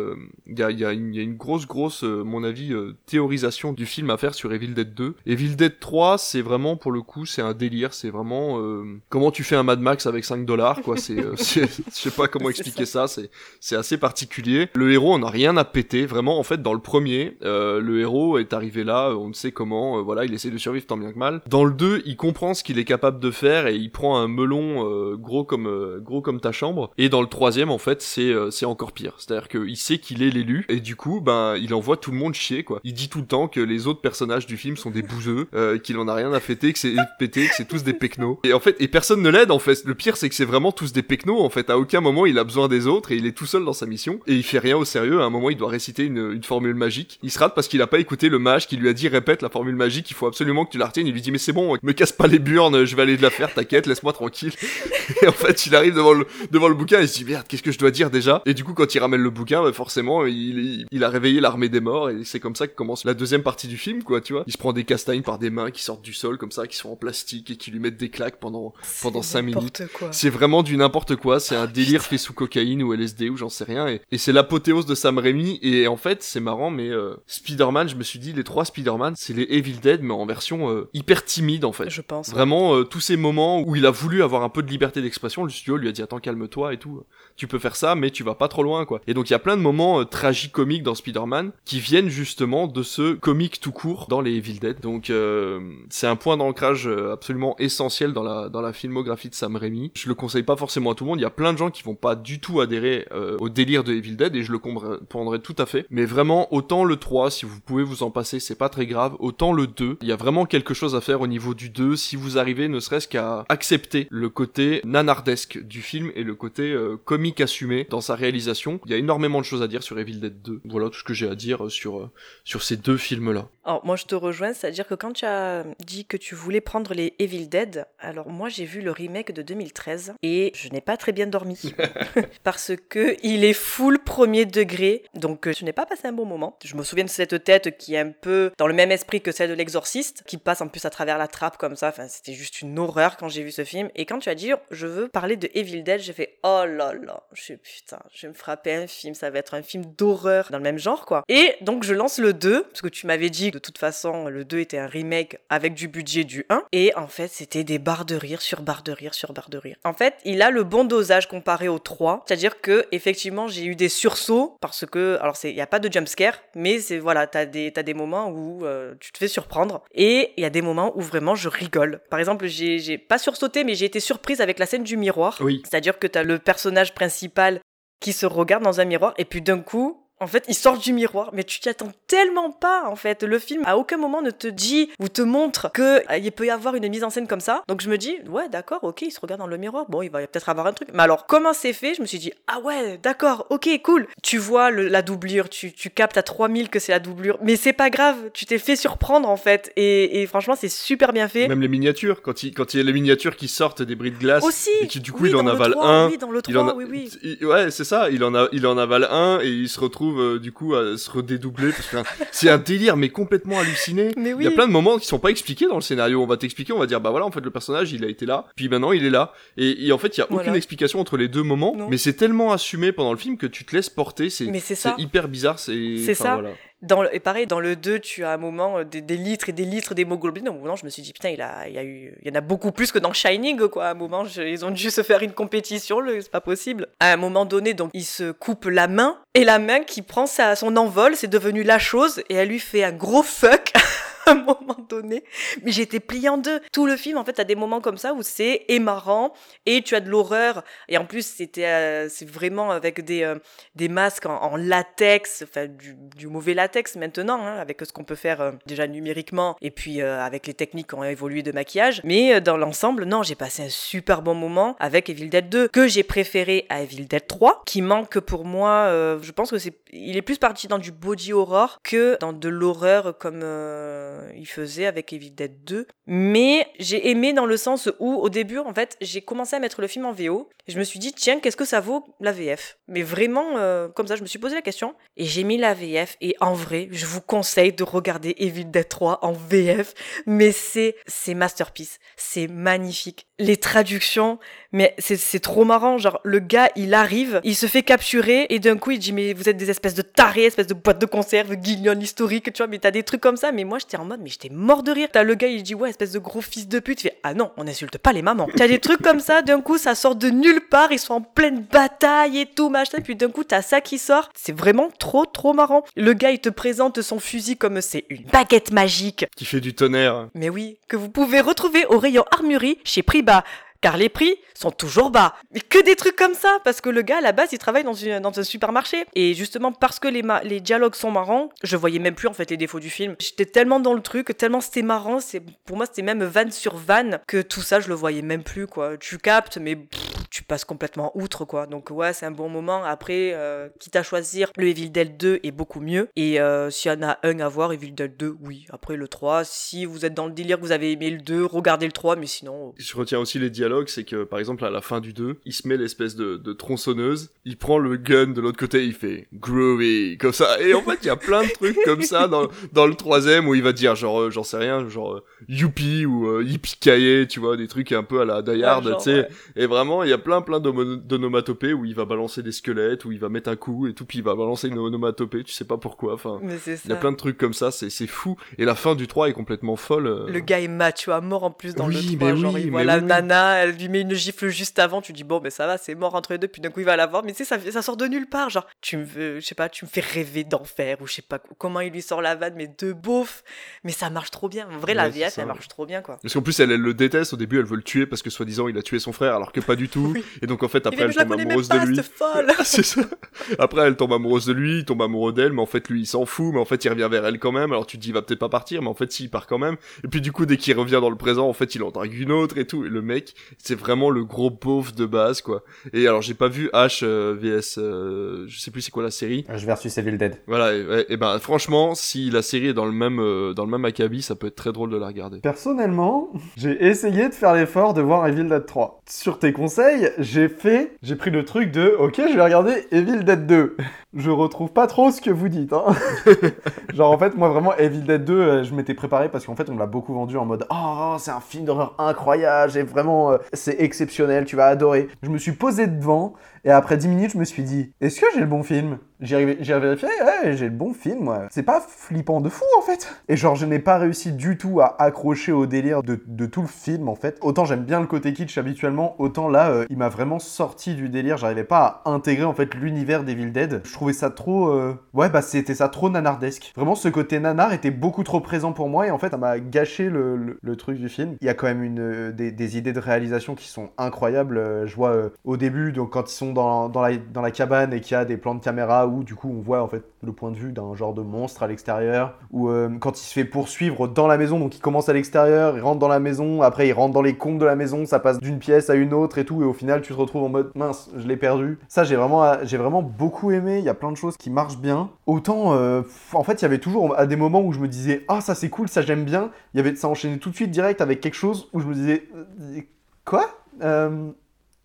il y a, y, a y, a, une grosse grosse mon avis théorisation du film à faire sur Evil Dead 2. Evil Dead 3, c'est vraiment pour le coup, c'est un délire, c'est vraiment comment tu fais un Mad Max avec 5 dollars quoi, c'est je sais pas comment expliquer ça, c'est c'est assez particulier. Le héros on a rien à péter, vraiment en fait dans le premier, le héros est arrivé là, on ne sait comment, voilà, il essaie de survivre tant bien que mal. Dans le 2, il comprend ce qu'il est capable de faire et il prend un melon euh, gros comme euh, gros comme ta chambre. Et dans le troisième, en fait, c'est euh, c'est encore pire. C'est-à-dire qu'il sait qu'il est l'élu et du coup, ben, il envoie tout le monde chier quoi. Il dit tout le temps que les autres personnages du film sont des bouseux, qu'il en a rien à fêter, que c'est pété, que c'est tous des pecnos. Et en fait, et personne ne l'aide en fait. Le pire, c'est que c'est vraiment tous des pecnos en fait. À aucun moment il a besoin des autres et il est tout seul dans sa mission et il fait rien au sérieux. À un moment, il doit réciter une, formule magique. Il se rate parce qu'il a pas écouté le mage qui lui a dit répète la formule magique. Il faut absolument que tu la retiennes. Il lui dit mais c'est bon, me casse pas les burnes, je vais aller de la faire, t'inquiète, laisse-moi tranquille. et en fait, il arrive devant le, devant le bouquin et il se dit merde, qu'est-ce que je dois dire déjà? Et du coup, quand il ramène le bouquin, bah, forcément, il, il, a réveillé l'armée des morts et c'est comme ça que commence la deuxième partie du film, quoi, tu vois. Il se prend des castagnes par des mains qui sortent du sol comme ça, qui sont en plastique et qui lui mettent des claques pendant pendant 5 minutes. C'est vraiment du n'importe quoi, c'est un délire fait sous cocaïne ou LSD ou j'en sais rien et, et c'est l'apothéose de Sam Raimi et en fait, c'est marrant mais euh, Spider-Man, je me suis dit les trois Spider-Man, c'est les Evil Dead mais en version euh, hyper timide en fait. Je pense. Vraiment euh, tous ces moments où il a voulu avoir un peu de liberté d'expression, le studio lui a dit attends calme-toi et tout. Tu peux faire ça mais tu vas pas trop loin quoi. Et donc il y a plein de moments euh, tragicomiques dans Spider-Man qui viennent justement de ce comique tout court dans les Evil Dead. Donc euh, c'est un point d'ancrage euh, absolument essentiel dans la dans la filmographie de Sam Raimi. Je le conseille pas forcément à tout le monde, il y a plein de gens qui vont pas du tout adhérer euh, au délire de Evil Dead et je le comprendrai tout à fait. Mais vraiment autant le 3 si vous pouvez vous en passer, c'est pas très grave, autant le 2, il y a vraiment quelque chose à faire au niveau du 2 si vous arrivez ne serait-ce qu'à accepter le côté nanardesque du film et le côté euh, comique assumé dans sa réalisation. Il y a énormément de choses à dire sur Evil Dead 2. Voilà tout ce que j'ai à dire sur, euh, sur ces deux films-là. Alors moi je te rejoins, c'est-à-dire que quand tu as dit que tu voulais prendre les Evil Dead, alors moi j'ai vu le remake de 2013 et je n'ai pas très bien dormi parce que il est full premier degré, donc euh, je n'ai pas passé un bon moment. Je me souviens de cette tête qui est un peu dans le même esprit que celle de l'exorciste, qui passe en plus à travers la trappe comme ça, enfin c'était juste une horreur quand j'ai vu ce film. Et quand tu as dit je veux parler de Evil Dead, j'ai fait oh là là, je suis putain, je vais me frapper un film, ça va être un film d'horreur dans le même genre quoi. Et donc je lance le 2, parce que tu m'avais dit de toute façon le 2 était un remake avec du budget du 1, et en fait c'était des barres de rire sur barres de rire sur barres de rire. En fait il a le bon dosage comparé au 3, c'est-à-dire que effectivement j'ai eu des sursauts, parce que, alors il n'y a pas de jumpscare, mais c'est voilà, t'as des, as des moments où euh, tu te fais surprendre, et il y a des moments où vraiment je rigole. Par exemple, j'ai pas sursauté, mais j'ai été surprise avec la scène du miroir. Oui. C'est-à-dire que tu as le personnage principal qui se regarde dans un miroir et puis d'un coup, en fait, il sort du miroir, mais tu t'y attends tellement pas, en fait. Le film, à aucun moment, ne te dit ou te montre qu'il euh, peut y avoir une mise en scène comme ça. Donc je me dis, ouais, d'accord, ok, il se regarde dans le miroir. Bon, il va peut-être avoir un truc. Mais alors, comment c'est fait? Je me suis dit, ah ouais, d'accord, ok, cool. Tu vois le, la doublure, tu, tu captes à 3000 que c'est la doublure. Mais c'est pas grave, tu t'es fait surprendre, en fait. Et, et franchement, c'est super bien fait. Même les miniatures, quand il, quand il y a les miniatures qui sortent des bris de glace. Aussi Et qui, du coup, oui, il en avale 3, un. Oui, dans le 3, il en a- oui, oui. il- ouais, c'est ça. Il en a, il en avale un et il se retrouve euh, du coup à se redédoubler. parce que, c'est un délire, mais complètement halluciné. Mais Il y a oui. plein de moments qui sont pas expliqués dans le scénario. On va t'expliquer, on va dire bah voilà, en fait le personnage il a été là, puis maintenant il est là. Et, et en fait il y a aucune Voilà. explication entre les deux moments, Non. mais c'est tellement assumé pendant le film que tu te laisses porter. C'est, hyper bizarre. C'est, ça. voilà. Et pareil, dans le 2, tu as un moment euh, des, litres et des litres d'hémoglobine. Au moment, je me suis dit, putain, il, a, il, y a eu, il y en a beaucoup plus que dans Shining, quoi. À un moment, ils ont dû se faire une compétition, c'est pas possible. À un moment donné, donc, il se coupe la main, et la main qui prend sa, son envol, c'est devenu la chose, et elle lui fait un gros fuck. un moment donné, mais j'étais pliée en deux. Tout le film, en fait, t'as des moments comme ça où c'est et marrant et tu as de l'horreur. Et en plus, c'était, euh, c'est vraiment avec des, euh, des masques en, latex, enfin du, mauvais latex maintenant, hein, avec ce qu'on peut faire euh, déjà numériquement et puis avec les techniques qui ont évolué de maquillage. Mais dans l'ensemble, non, j'ai passé un super bon moment avec Evil Dead 2 que j'ai préféré à Evil Dead 3, qui manque pour moi. je pense que c'est, il est plus parti dans du body horror que dans de l'horreur comme euh, il faisait avec Evil Dead 2. Mais j'ai aimé dans le sens où, au début, en fait, j'ai commencé à mettre le film en VO. Je me suis dit, tiens, qu'est-ce que ça vaut la VF Mais vraiment, euh, comme ça, je me suis posé la question. Et j'ai mis la VF. Et en vrai, je vous conseille de regarder Evil Dead 3 en VF. Mais c'est, c'est masterpiece. C'est magnifique. Les traductions, mais c'est, trop marrant. Genre, le gars, il arrive, il se fait capturer. Et d'un coup, il dit, mais vous êtes des espèces de tarés, espèces de boîtes de conserve, guignol historique, tu vois. Mais t'as des trucs comme ça. Mais moi, j'étais en mode, mais j'étais mort de rire. T'as le gars, il dit, ouais, espèce de gros fils de pute. Fais, ah non, on insulte pas les mamans. T'as des trucs comme ça. D'un coup, ça sort de nulle part. Ils sont en pleine bataille et tout, machin. Puis d'un coup, t'as ça qui sort. C'est vraiment trop, trop marrant. Le gars, il te présente son fusil comme c'est une baguette magique. Qui fait du tonnerre. Mais oui, que vous pouvez retrouver au rayon armurerie chez Car les prix sont toujours bas. Que des trucs comme ça, parce que le gars à la base il travaille dans, un supermarché. Et justement parce que les, dialogues sont marrants, je voyais même plus en fait les défauts du film. J'étais tellement dans le truc, tellement c'était marrant, pour moi c'était même van sur van que tout ça je le voyais même plus quoi. Tu captes, mais tu passes complètement outre quoi. Donc ouais c'est un bon moment. Après, euh, quitte à choisir, le Evil Dead 2 est beaucoup mieux. Et euh, s'il y en a un à voir, Evil Dead 2, oui. Après le 3, si vous êtes dans le délire que vous avez aimé le 2, regardez le 3, mais sinon... Je retiens aussi les dialogues, c'est que par exemple à la fin du 2, il se met l'espèce de, de tronçonneuse, il prend le gun de l'autre côté, il fait groovy comme ça. Et en fait il y a plein de trucs comme ça dans, dans le troisième où il va dire genre euh, j'en sais rien, genre euh, youpi ou euh, yippee tu vois des trucs un peu à la Die Ouais, tu sais. ouais. Et vraiment il y a plein plein d'omo- d'onomatopées où il va balancer des squelettes, où il va mettre un coup et tout, puis il va balancer une onomatopée, tu sais pas pourquoi. Enfin, Mais il y a plein de trucs comme ça, c'est fou. Et la fin du 3 est complètement folle. euh. Le gars est macho à mort en plus dans Oui, le 3. mais genre, oui, il voit mais la oui, nana, elle lui met une gifle juste avant. Tu dis, bon, ben ça va, c'est mort entre les deux. Puis d'un coup, il va la voir. Mais tu sais, ça, ça sort de nulle part. Genre, tu me veux, je sais pas, tu me fais rêver d'enfer ou je sais pas comment il lui sort la vanne, mais de beauf. Mais ça marche trop bien. En vrai, la Ouais, VF, ça. elle marche trop bien, quoi. Parce qu'en plus, elle, elle le déteste. Au début, elle veut le tuer parce que soi-disant, il a tué son frère, alors que pas du tout. Oui. Et donc, en fait, Il après, elle tombe amoureuse pas, de lui. folle. c'est ça. Après, elle tombe amoureuse de lui, il tombe amoureux d'elle, mais en fait, lui, il s'en fout, mais en fait, il revient vers elle quand même. Alors, tu te dis, il va peut-être pas partir, mais en fait, si, il part quand même. Et puis, du coup, dès qu'il revient dans le présent, en fait, il en drague une autre et tout. Et le mec, c'est vraiment le gros beauf de base, quoi. Et alors, j'ai pas vu H euh, VS, euh, je sais plus c'est quoi la série. H versus Evil Dead. Voilà, et, et ben, franchement, si la série est dans le même, euh, dans le même acabit, ça peut être très drôle de la regarder. Personnellement, j'ai essayé de faire l'effort de voir Evil Dead 3. Sur tes conseils, j'ai fait, j'ai pris le truc de, ok, je vais regarder Evil Dead 2. Je retrouve pas trop ce que vous dites, hein. Genre en fait, moi vraiment, Evil Dead 2, euh, je m'étais préparé parce qu'en fait, on me l'a beaucoup vendu en mode, oh, c'est un film d'horreur incroyable, j'ai vraiment, euh, c'est exceptionnel, tu vas adorer. Je me suis posé devant et après 10 minutes, je me suis dit, est-ce que j'ai le bon film? J'ai vérifié, ouais, j'ai le bon film, moi. C'est pas flippant de fou, en fait. Et genre, je n'ai pas réussi du tout à accrocher au délire de, de tout le film, en fait. Autant j'aime bien le côté kitsch habituellement, autant là, euh, il m'a vraiment sorti du délire. J'arrivais pas à intégrer, en fait, l'univers d'Evil Dead. Je trouvais ça trop... euh, Ouais, bah c'était ça trop nanardesque. Vraiment, ce côté nanar était beaucoup trop présent pour moi et en fait, ça m'a gâché le, le- le truc du film. Il y a quand même une, euh, des, des idées de réalisation qui sont incroyables. Euh, Je vois euh, au début, donc quand ils sont dans, la, cabane et qu'il y a des plans de caméra où du coup on voit en fait le point de vue d'un genre de monstre à l'extérieur, ou euh, quand il se fait poursuivre dans la maison, donc il commence à l'extérieur, il rentre dans la maison, après il rentre dans les comptes de la maison, ça passe d'une pièce à une autre et tout, et au final tu te retrouves en mode mince, je l'ai perdu. Ça j'ai vraiment, j'ai vraiment beaucoup aimé, il y a plein de choses qui marchent bien. Autant, euh, en fait il y avait toujours à des moments où je me disais ah ça c'est cool, ça j'aime bien, il y avait ça enchaînait tout de suite direct avec quelque chose où je me disais euh, quoi?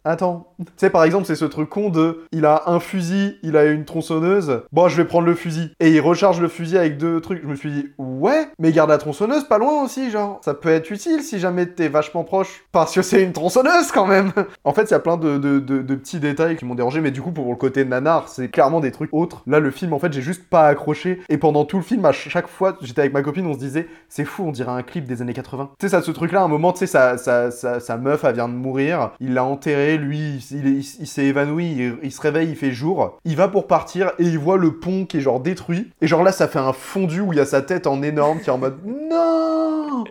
Attends, tu sais par exemple c'est ce truc con de il a un fusil, il a une tronçonneuse, bon je vais prendre le fusil et il recharge le fusil avec deux trucs. Je me suis dit ouais, mais garde la tronçonneuse pas loin aussi genre, ça peut être utile si jamais t'es vachement proche parce que c'est une tronçonneuse quand même. en fait il y a plein de, de- de- petits détails qui m'ont dérangé mais du coup pour le côté nanar c'est clairement des trucs autres. Là le film en fait j'ai juste pas accroché et pendant tout le film à chaque fois j'étais avec ma copine on se disait c'est fou on dirait un clip des années 80. Tu sais ça ce truc là à un moment tu sais sa, sa, sa, sa meuf elle vient de mourir, il l'a lui il, il, est- il s'est évanoui, il, se réveille, il fait jour, il va pour partir et il voit le pont qui est genre détruit et genre là ça fait un fondu où il y a sa tête en énorme qui est en mode non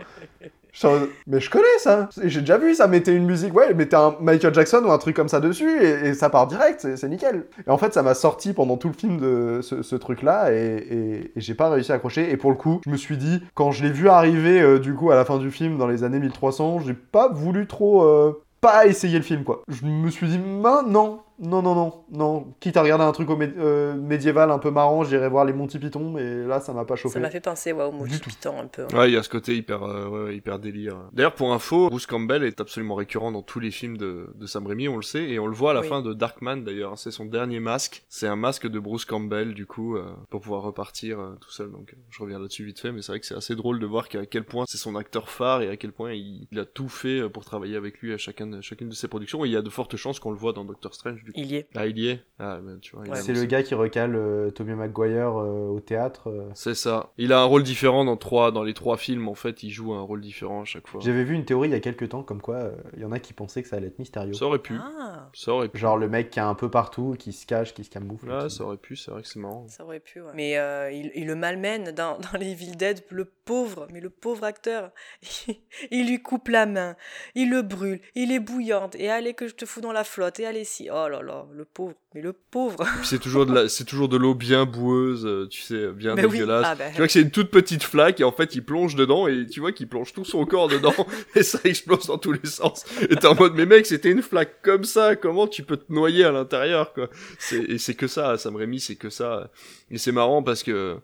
mais je connais ça, j'ai déjà vu ça, mettez une musique, ouais, mettez un Michael Jackson ou un truc comme ça dessus et, ça part direct, c'est nickel. Et en fait, ça m'a sorti pendant tout le film de ce, truc-là et j'ai pas réussi à accrocher. Et pour le coup, je me suis dit, quand je l'ai vu arriver euh, du coup à la fin du film dans les années 1300, j'ai pas voulu trop. euh, pas essayer le film quoi. Je me suis dit, ben non, non, non, non, non. Quitte à regarder un truc au mé- euh, médiéval un peu marrant, j'irai voir les Monty Python, mais là, ça m'a pas chauffé. Ça m'a fait penser ouais, au Monty Python un peu. Ouais, il y a ce côté hyper, euh, ouais, hyper délire. D'ailleurs, pour info, Bruce Campbell est absolument récurrent dans tous les films de, de Sam Raimi, on le sait, et on le voit à la Oui. fin de Darkman d'ailleurs. C'est son dernier masque. C'est un masque de Bruce Campbell, du coup, euh, pour pouvoir repartir euh, tout seul. Donc, euh, je reviens là-dessus vite fait, mais c'est vrai que c'est assez drôle de voir qu'à quel point c'est son acteur phare et à quel point il, il a tout fait euh, pour travailler avec lui à chacun de- chacune de ses productions. Et il y a de fortes chances qu'on le voit dans Doctor Strange, Il y est. Ah, il y est. Ah, ben, tu vois. il a C'est le gars qui recale euh, Tobey Maguire euh, au théâtre. euh. C'est ça. Il a un rôle différent dans trois, dans les trois films. En fait, il joue un rôle différent à chaque fois. J'avais vu une théorie il y a quelques temps comme quoi euh, il y en a qui pensaient que ça allait être Mysterio. Ça aurait pu. Ah, Ça aurait pu. Genre le mec qui est un peu partout, qui se cache, qui se camoufle. Qui- ça aurait pu. C'est vrai que c'est marrant. ça aurait pu. ouais. Mais euh, il, il le malmène dans, dans les Evil Dead, le pauvre, mais le pauvre acteur. il lui coupe la main, il le brûle, il est bouillante, et allez que je te fous dans la flotte, et allez si. Oh là là, le pauvre, mais le pauvre. C'est toujours de la, c'est toujours de l'eau bien boueuse, euh, tu sais, bien Mais oui, dégueulasse. ah ben. Tu vois que c'est une toute petite flaque et en fait il plonge dedans et tu vois qu'il plonge tout son corps dedans et ça explose dans tous les sens. Et t'es en mode mais mec c'était une flaque comme ça, comment tu peux te noyer à l'intérieur quoi? C'est et c'est que ça, Sam Raimi c'est que ça. Et c'est marrant parce que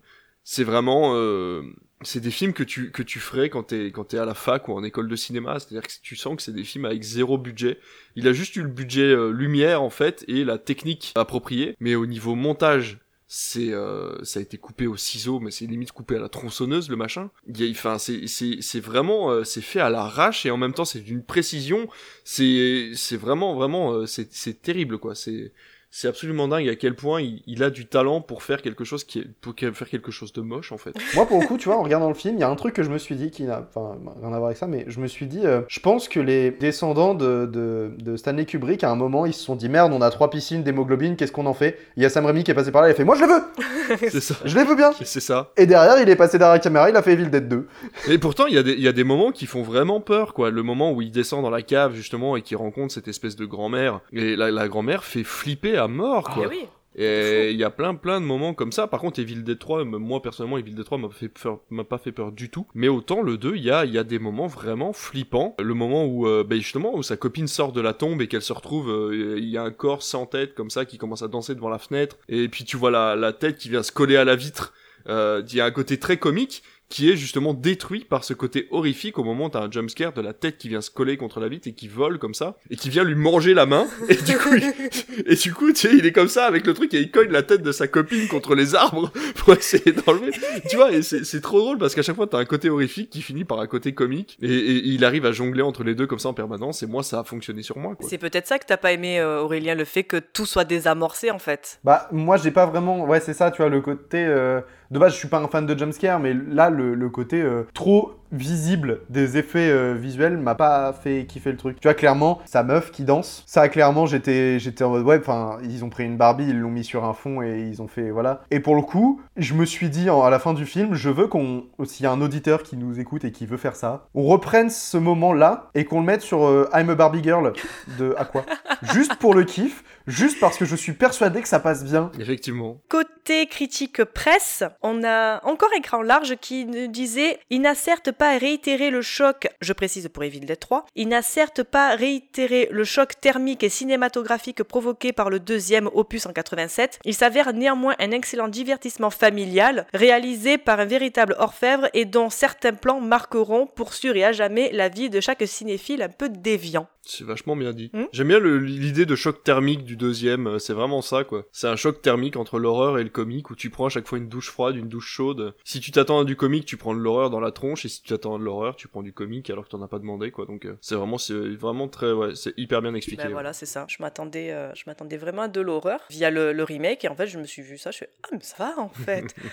c'est vraiment euh, c'est des films que tu que tu ferais quand t'es quand t'es à la fac ou en école de cinéma, c'est-à-dire que tu sens que c'est des films avec zéro budget. Il a juste eu le budget euh, lumière en fait et la technique appropriée, mais au niveau montage c'est euh, ça a été coupé au ciseau mais c'est limite coupé à la tronçonneuse le machin. Il enfin c'est c'est c'est vraiment euh, c'est fait à l'arrache et en même temps c'est d'une précision. C'est c'est vraiment vraiment euh, c'est c'est terrible quoi. C'est c'est absolument dingue à quel point il, il a du talent pour faire quelque chose qui est pour faire quelque chose de moche en fait Moi, pour le coup, tu vois, en regardant le film, il y a un truc que je me suis dit qui n'a enfin, rien à voir avec ça, mais je me suis dit, euh, je pense que les descendants de, de, de Stanley Kubrick, à un moment, ils se sont dit merde, on a trois piscines d'hémoglobine, qu'est-ce qu'on en fait? Il y a Sam Raimi qui est passé par là, il a fait moi je le veux c'est ça Je les veux bien c'est ça Et derrière, il est passé derrière la caméra, il a fait Evil Dead 2. Et pourtant, il y, a des, il y a des moments qui font vraiment peur, quoi. Le moment où il descend dans la cave, justement, et qu'il rencontre cette espèce de grand-mère. Et la, la grand-mère fait flipper à mort, quoi. Eh oui. Et il y a plein plein de moments comme ça. Par contre, Evil Dead 3, m- moi personnellement, Evil Dead 3 m'a fait peur, m'a pas fait peur du tout. Mais autant le 2, il y a, y a des moments vraiment flippants. Le moment où, euh, ben justement, où sa copine sort de la tombe et qu'elle se retrouve, euh, il y a un corps sans tête comme ça qui commence à danser devant la fenêtre. Et puis tu vois la, la tête qui vient se coller à la vitre. Euh, il y a un côté très comique qui est justement détruit par ce côté horrifique au moment où t'as un jumpscare de la tête qui vient se coller contre la vitre et qui vole comme ça et qui vient lui manger la main et du coup il- et du coup tu sais il est comme ça avec le truc et il cogne la tête de sa copine contre les arbres pour essayer d'enlever tu vois et c'est c'est trop drôle parce qu'à chaque fois t'as un côté horrifique qui finit par un côté comique et, et il arrive à jongler entre les deux comme ça en permanence et moi ça a fonctionné sur moi quoi. C'est peut-être ça que t'as pas aimé, euh, Aurélien, le fait que tout soit désamorcé en fait. Bah, moi, j'ai pas vraiment. Ouais, c'est ça, tu vois, le côté. euh, De base, je suis pas un fan de jumpscare, mais là, le, côté euh, trop visible des effets euh, visuels m'a pas fait kiffer le truc. Tu vois, clairement, sa meuf qui danse, ça, clairement, j'étais j'étais en mode, ouais, enfin, ils ont pris une Barbie, ils l'ont mis sur un fond et ils ont fait. Voilà. Et pour le coup, je me suis dit, en- à la fin du film, je veux qu'on. S'il y a un auditeur qui nous écoute et qui veut faire ça, on reprenne ce moment-là et qu'on le mette sur euh, I'm a Barbie Girl de Aqua. juste pour le kiff, juste parce que je suis persuadé que ça passe bien. effectivement Côté critique presse, on a encore écran large qui nous disait Il n'a certes pas réitéré le choc, je précise pour Evil Dead 3, il n'a certes pas réitéré le choc thermique et cinématographique provoqué par le deuxième opus en 87. Il s'avère néanmoins un excellent divertissement familial, réalisé par un véritable orfèvre et dont certains plans marqueront pour sûr et à jamais la vie de chaque cinéphile un peu déviant. C'est vachement bien dit. Hmm. J'aime bien le- l'idée de choc thermique du deuxième, euh, c'est vraiment ça quoi. C'est un choc thermique entre l'horreur et le comique où tu prends à chaque fois une douche froide, une douche chaude. Si tu t'attends à du comique, tu prends de l'horreur dans la tronche et si tu t'attends à de l'horreur, tu prends du comique alors que t'en as pas demandé quoi. Donc euh, c'est vraiment c'est vraiment très ouais, c'est hyper bien expliqué. Ben ouais. voilà, c'est ça. Je m'attendais, euh, je m'attendais vraiment à de l'horreur via le, le remake et en fait je me suis vu ça, je fais ah mais ça va en fait.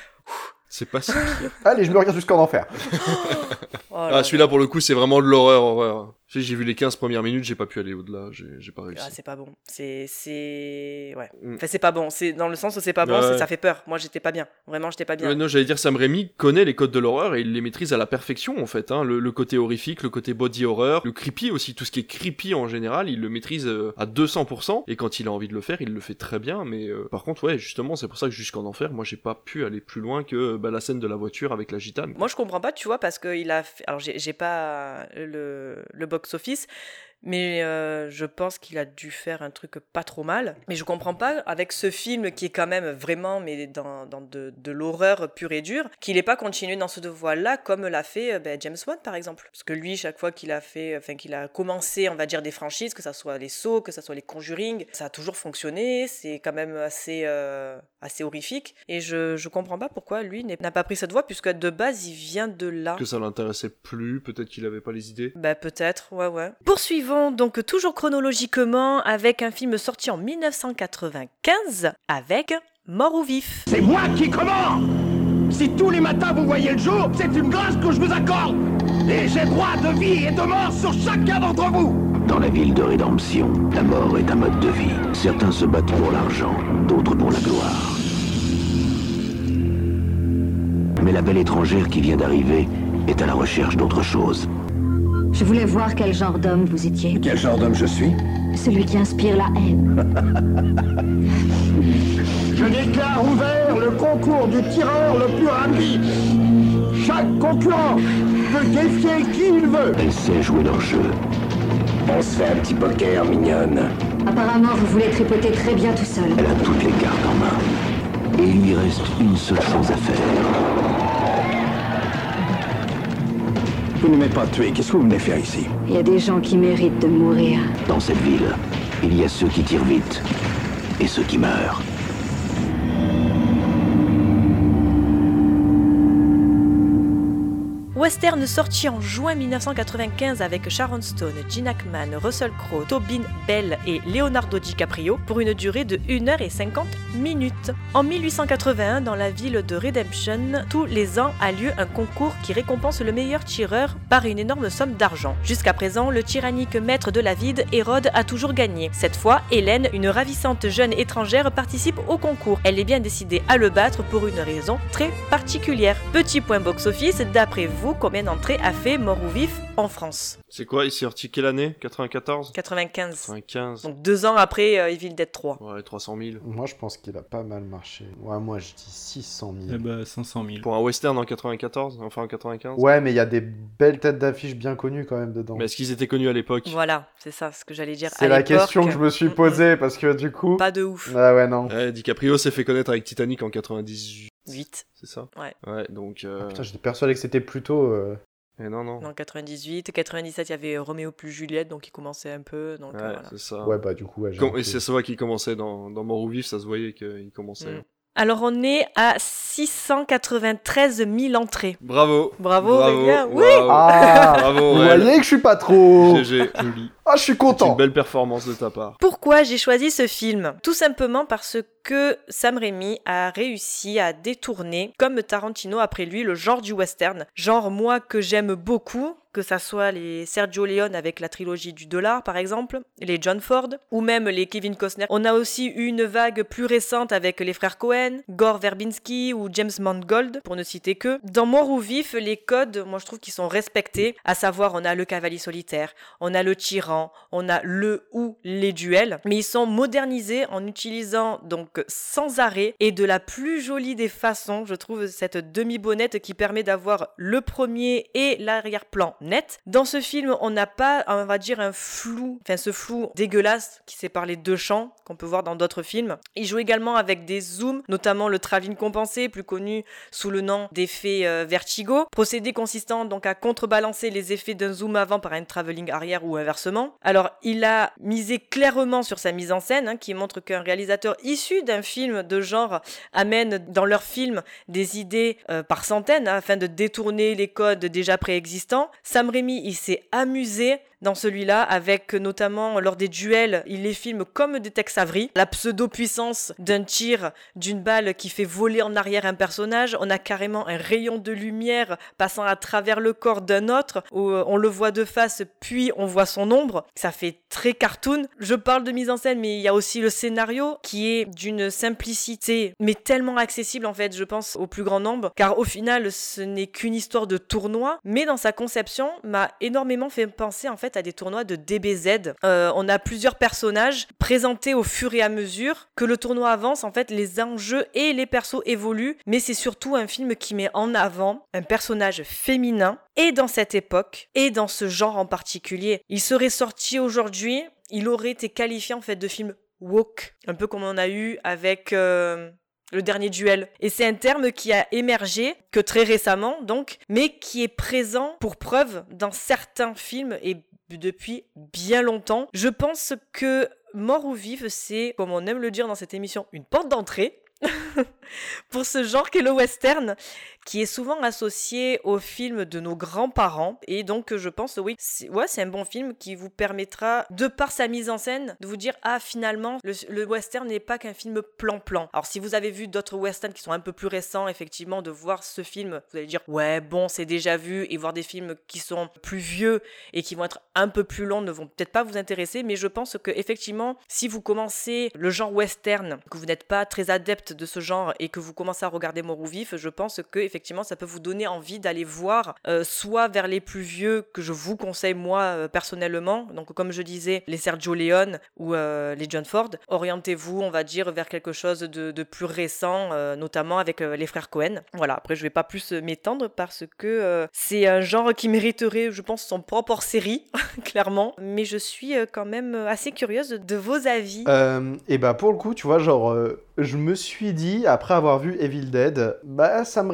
C'est pas si pire. Allez, je me regarde jusqu'en enfer. Oh là Ah celui-là pour le coup c'est vraiment de l'horreur horreur. Tu sais, j'ai vu les 15 premières minutes, j'ai pas pu aller au-delà, j'ai pas réussi. Ah, c'est pas bon. C'est, c'est, ouais. Mm. Enfin, c'est pas bon. C'est dans le sens où c'est pas bon, Ouais. ça fait peur. Moi, j'étais pas bien. Vraiment, j'étais pas bien. Ouais, non, j'allais dire Sam Raimi connaît les codes de l'horreur et il les maîtrise à la perfection en fait. Hein. Le, le côté horrifique, le côté body horror, le creepy aussi, tout ce qui est creepy en général, il le maîtrise euh, à 200%. Et quand il a envie de le faire, il le fait très bien. Mais euh, par contre, ouais, justement, c'est pour ça que jusqu'en enfer, moi, j'ai pas pu aller plus loin que bah, la scène de la voiture avec la gitane. Moi, je comprends pas, tu vois, parce qu'il a fait. Alors, j'ai pas le, le box-office, mais euh, je pense qu'il a dû faire un truc pas trop mal. Mais je comprends pas, avec ce film qui est quand même vraiment mais dans, dans de, de l'horreur pure et dure, qu'il n'ait pas continué dans ce voie-là comme l'a fait euh, ben, James Wan par exemple. Parce que lui, chaque fois qu'il a fait, enfin qu'il a commencé, on va dire des franchises, que ça soit les sauts, que ça soit les Conjuring, ça a toujours fonctionné. C'est quand même assez euh, assez horrifique. Et je je comprends pas pourquoi lui n'a pas pris cette voie puisque de base il vient de là. Que ça l'intéressait plus, peut-être qu'il avait pas les idées. Bah peut-être, ouais ouais. Poursuivons donc toujours chronologiquement avec un film sorti en 1995 avec Mort ou vif. C'est moi qui commande Si tous les matins vous voyez le jour, c'est une grâce que je vous accorde Et j'ai droit de vie et de mort sur chacun d'entre vous Dans la ville de Rédemption, la mort est un mode de vie. Certains se battent pour l'argent, d'autres pour la gloire. Mais la belle étrangère qui vient d'arriver est à la recherche d'autre chose. Je voulais voir quel genre d'homme vous étiez. Quel genre d'homme je suis Celui qui inspire la haine. Je déclare ouvert le concours du tireur le plus rapide. Chaque concurrent peut défier qui il veut. Elle sait jouer leur jeu. On se fait un petit poker, mignonne. Apparemment, vous voulez tripoter très bien tout seul. Elle a toutes les cartes en main. Et il lui reste une seule chose à faire. Vous ne m'avez pas tué, qu'est-ce que vous venez faire ici Il y a des gens qui méritent de mourir. Dans cette ville, il y a ceux qui tirent vite et ceux qui meurent. Western sorti en juin 1995 avec Sharon Stone, Gene Hackman, Russell Crowe, Tobin Bell et Leonardo DiCaprio pour une durée de 1h50 minutes. En 1881, dans la ville de Redemption, tous les ans a lieu un concours qui récompense le meilleur tireur par une énorme somme d'argent. Jusqu'à présent, le tyrannique maître de la ville, Hérode, a toujours gagné. Cette fois, Hélène, une ravissante jeune étrangère, participe au concours. Elle est bien décidée à le battre pour une raison très particulière. Petit point box-office, d'après vous, combien d'entrées a fait Mort ou Vif en France C'est quoi Il s'est sorti quelle année? 94 95. 95. Donc deux ans après euh, Evil Dead 3. Ouais, 300 000. Moi, je pense qu'il a pas mal marché. Ouais, moi, je dis 600 000. Eh bah, 500 000. Pour un western en 94 Enfin en 95 Ouais, mais il y a des belles têtes d'affiche bien connues quand même dedans. Mais est-ce qu'ils étaient connus à l'époque? Voilà, c'est ça ce que j'allais dire. C'est la question que je me suis posée parce que du coup. Pas de ouf. Ah ouais, non. Ouais, DiCaprio s'est fait connaître avec Titanic en 98. 8. C'est ça Ouais. Ouais, donc. euh, Ah, putain, j'étais persuadé que c'était plutôt. euh, eh non, non. En 98, 97, il y avait Roméo plus Juliette, donc il commençait un peu. Donc, Ouais, euh, voilà. c'est ça. Ouais, bah du coup, ouais. Com- Et c'est ça qu'il commençait dans, dans Mort ou Vif, ça se voyait qu'il commençait. Mm. Alors on est à 693 000 entrées. Bravo Bravo, Bravo Aurélien. Oui bravo. Ah Bravo Vous voyez que je suis pas trop. GG. Ah, je suis C'est content. une belle performance de ta part. Pourquoi j'ai choisi ce film? Tout simplement parce que Sam Raimi a réussi à détourner, comme Tarantino après lui, le genre du western. Genre moi que j'aime beaucoup, que ça soit les Sergio Leone avec la trilogie du dollar par exemple, les John Ford, ou même les Kevin Costner. On a aussi eu une vague plus récente avec les frères Cohen, Gore Verbinski ou James Mangold, pour ne citer que. Dans Mort ou Vif, les codes, moi je trouve qu'ils sont respectés, à savoir on a le cavalier solitaire, on a le tyran, on a le ou les duels, mais ils sont modernisés en utilisant donc sans arrêt et de la plus jolie des façons, je trouve, cette demi-bonnette qui permet d'avoir le premier et l'arrière-plan net. Dans ce film, on n'a pas, on va dire, un flou, enfin ce flou dégueulasse qui sépare les deux champs qu'on peut voir dans d'autres films. Il joue également avec des zooms, notamment le travelling compensé, plus connu sous le nom d'effet euh, vertigo, procédé consistant donc à contrebalancer les effets d'un zoom avant par un travelling arrière ou inversement. Alors, il a misé clairement sur sa mise en scène, hein, qui montre qu'un réalisateur issu d'un film de genre amène dans leur film des idées euh, par centaines hein, afin de détourner les codes déjà préexistants. Sam Raimi, il s'est amusé dans celui-là, avec notamment lors des duels, il les filme comme des Tex Avery. La pseudo-puissance d'un tir d'une balle qui fait voler en arrière un personnage. On a carrément un rayon de lumière passant à travers le corps d'un autre, où euh, on le voit de face, puis on voit son ombre. Ça fait très cartoon. Je parle de mise en scène, mais il y a aussi le scénario qui est d'une simplicité, mais tellement accessible en fait, je pense, au plus grand nombre, car au final, ce n'est qu'une histoire de tournoi, mais dans sa conception, m'a énormément fait penser en fait à des tournois de DBZ. Euh, on a plusieurs personnages présentés au fur et à mesure que le tournoi avance. En fait, les enjeux et les persos évoluent, mais c'est surtout un film qui met en avant un personnage féminin et dans cette époque et dans ce genre en particulier. Il serait sorti aujourd'hui, il aurait été qualifié en fait de film woke, un peu comme on a eu avec euh, le dernier duel. Et c'est un terme qui a émergé que très récemment, donc, mais qui est présent pour preuve dans certains films et depuis bien longtemps. Je pense que Mort ou Vive, c'est, comme on aime le dire dans cette émission, une porte d'entrée pour ce genre qu'est le western, qui est souvent associé aux films de nos grands-parents. Et donc, je pense, oui, c'est un bon film qui vous permettra, de par sa mise en scène, de vous dire, ah, finalement, le, western n'est pas qu'un film plan-plan. Alors, si vous avez vu d'autres westerns qui sont un peu plus récents, effectivement, de voir ce film, vous allez dire, ouais, bon, c'est déjà vu, et voir des films qui sont plus vieux et qui vont être un peu plus longs ne vont peut-être pas vous intéresser, mais je pense que, effectivement, si vous commencez le genre western, que vous n'êtes pas très adepte de ce genre et que vous commencez à regarder Mort ou Vif, je pense que effectivement ça peut vous donner envie d'aller voir euh, soit vers les plus vieux que je vous conseille moi euh, personnellement, donc comme je disais les Sergio Leone ou euh, les John Ford, orientez-vous on va dire vers quelque chose de, plus récent, notamment avec les frères Cohen. Voilà, après je vais pas plus m'étendre parce que c'est un genre qui mériterait je pense son propre série, clairement, mais je suis quand même assez curieuse de vos avis. et bah pour le coup tu vois genre je me suis dit, après avoir vu Evil Dead, bah Sam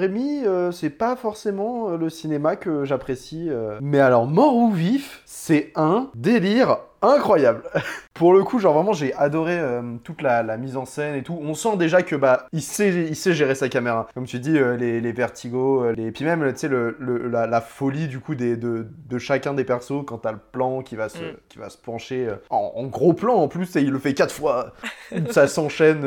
Euh, c'est pas forcément euh, le cinéma que j'apprécie. Euh. Mais alors, mort ou vif, c'est un délire incroyable. Pour le coup, genre vraiment, j'ai adoré euh, toute la, mise en scène et tout. On sent déjà que bah, il sait, il sait gérer sa caméra. Comme tu dis, euh, les, les, vertigos, euh, les... puis même, tu sais, le, la, la, folie du coup des, de, de, chacun des persos quand t'as le plan qui va se, mm. qui va se pencher en, gros plan en plus, et il le fait quatre fois. Ça s'enchaîne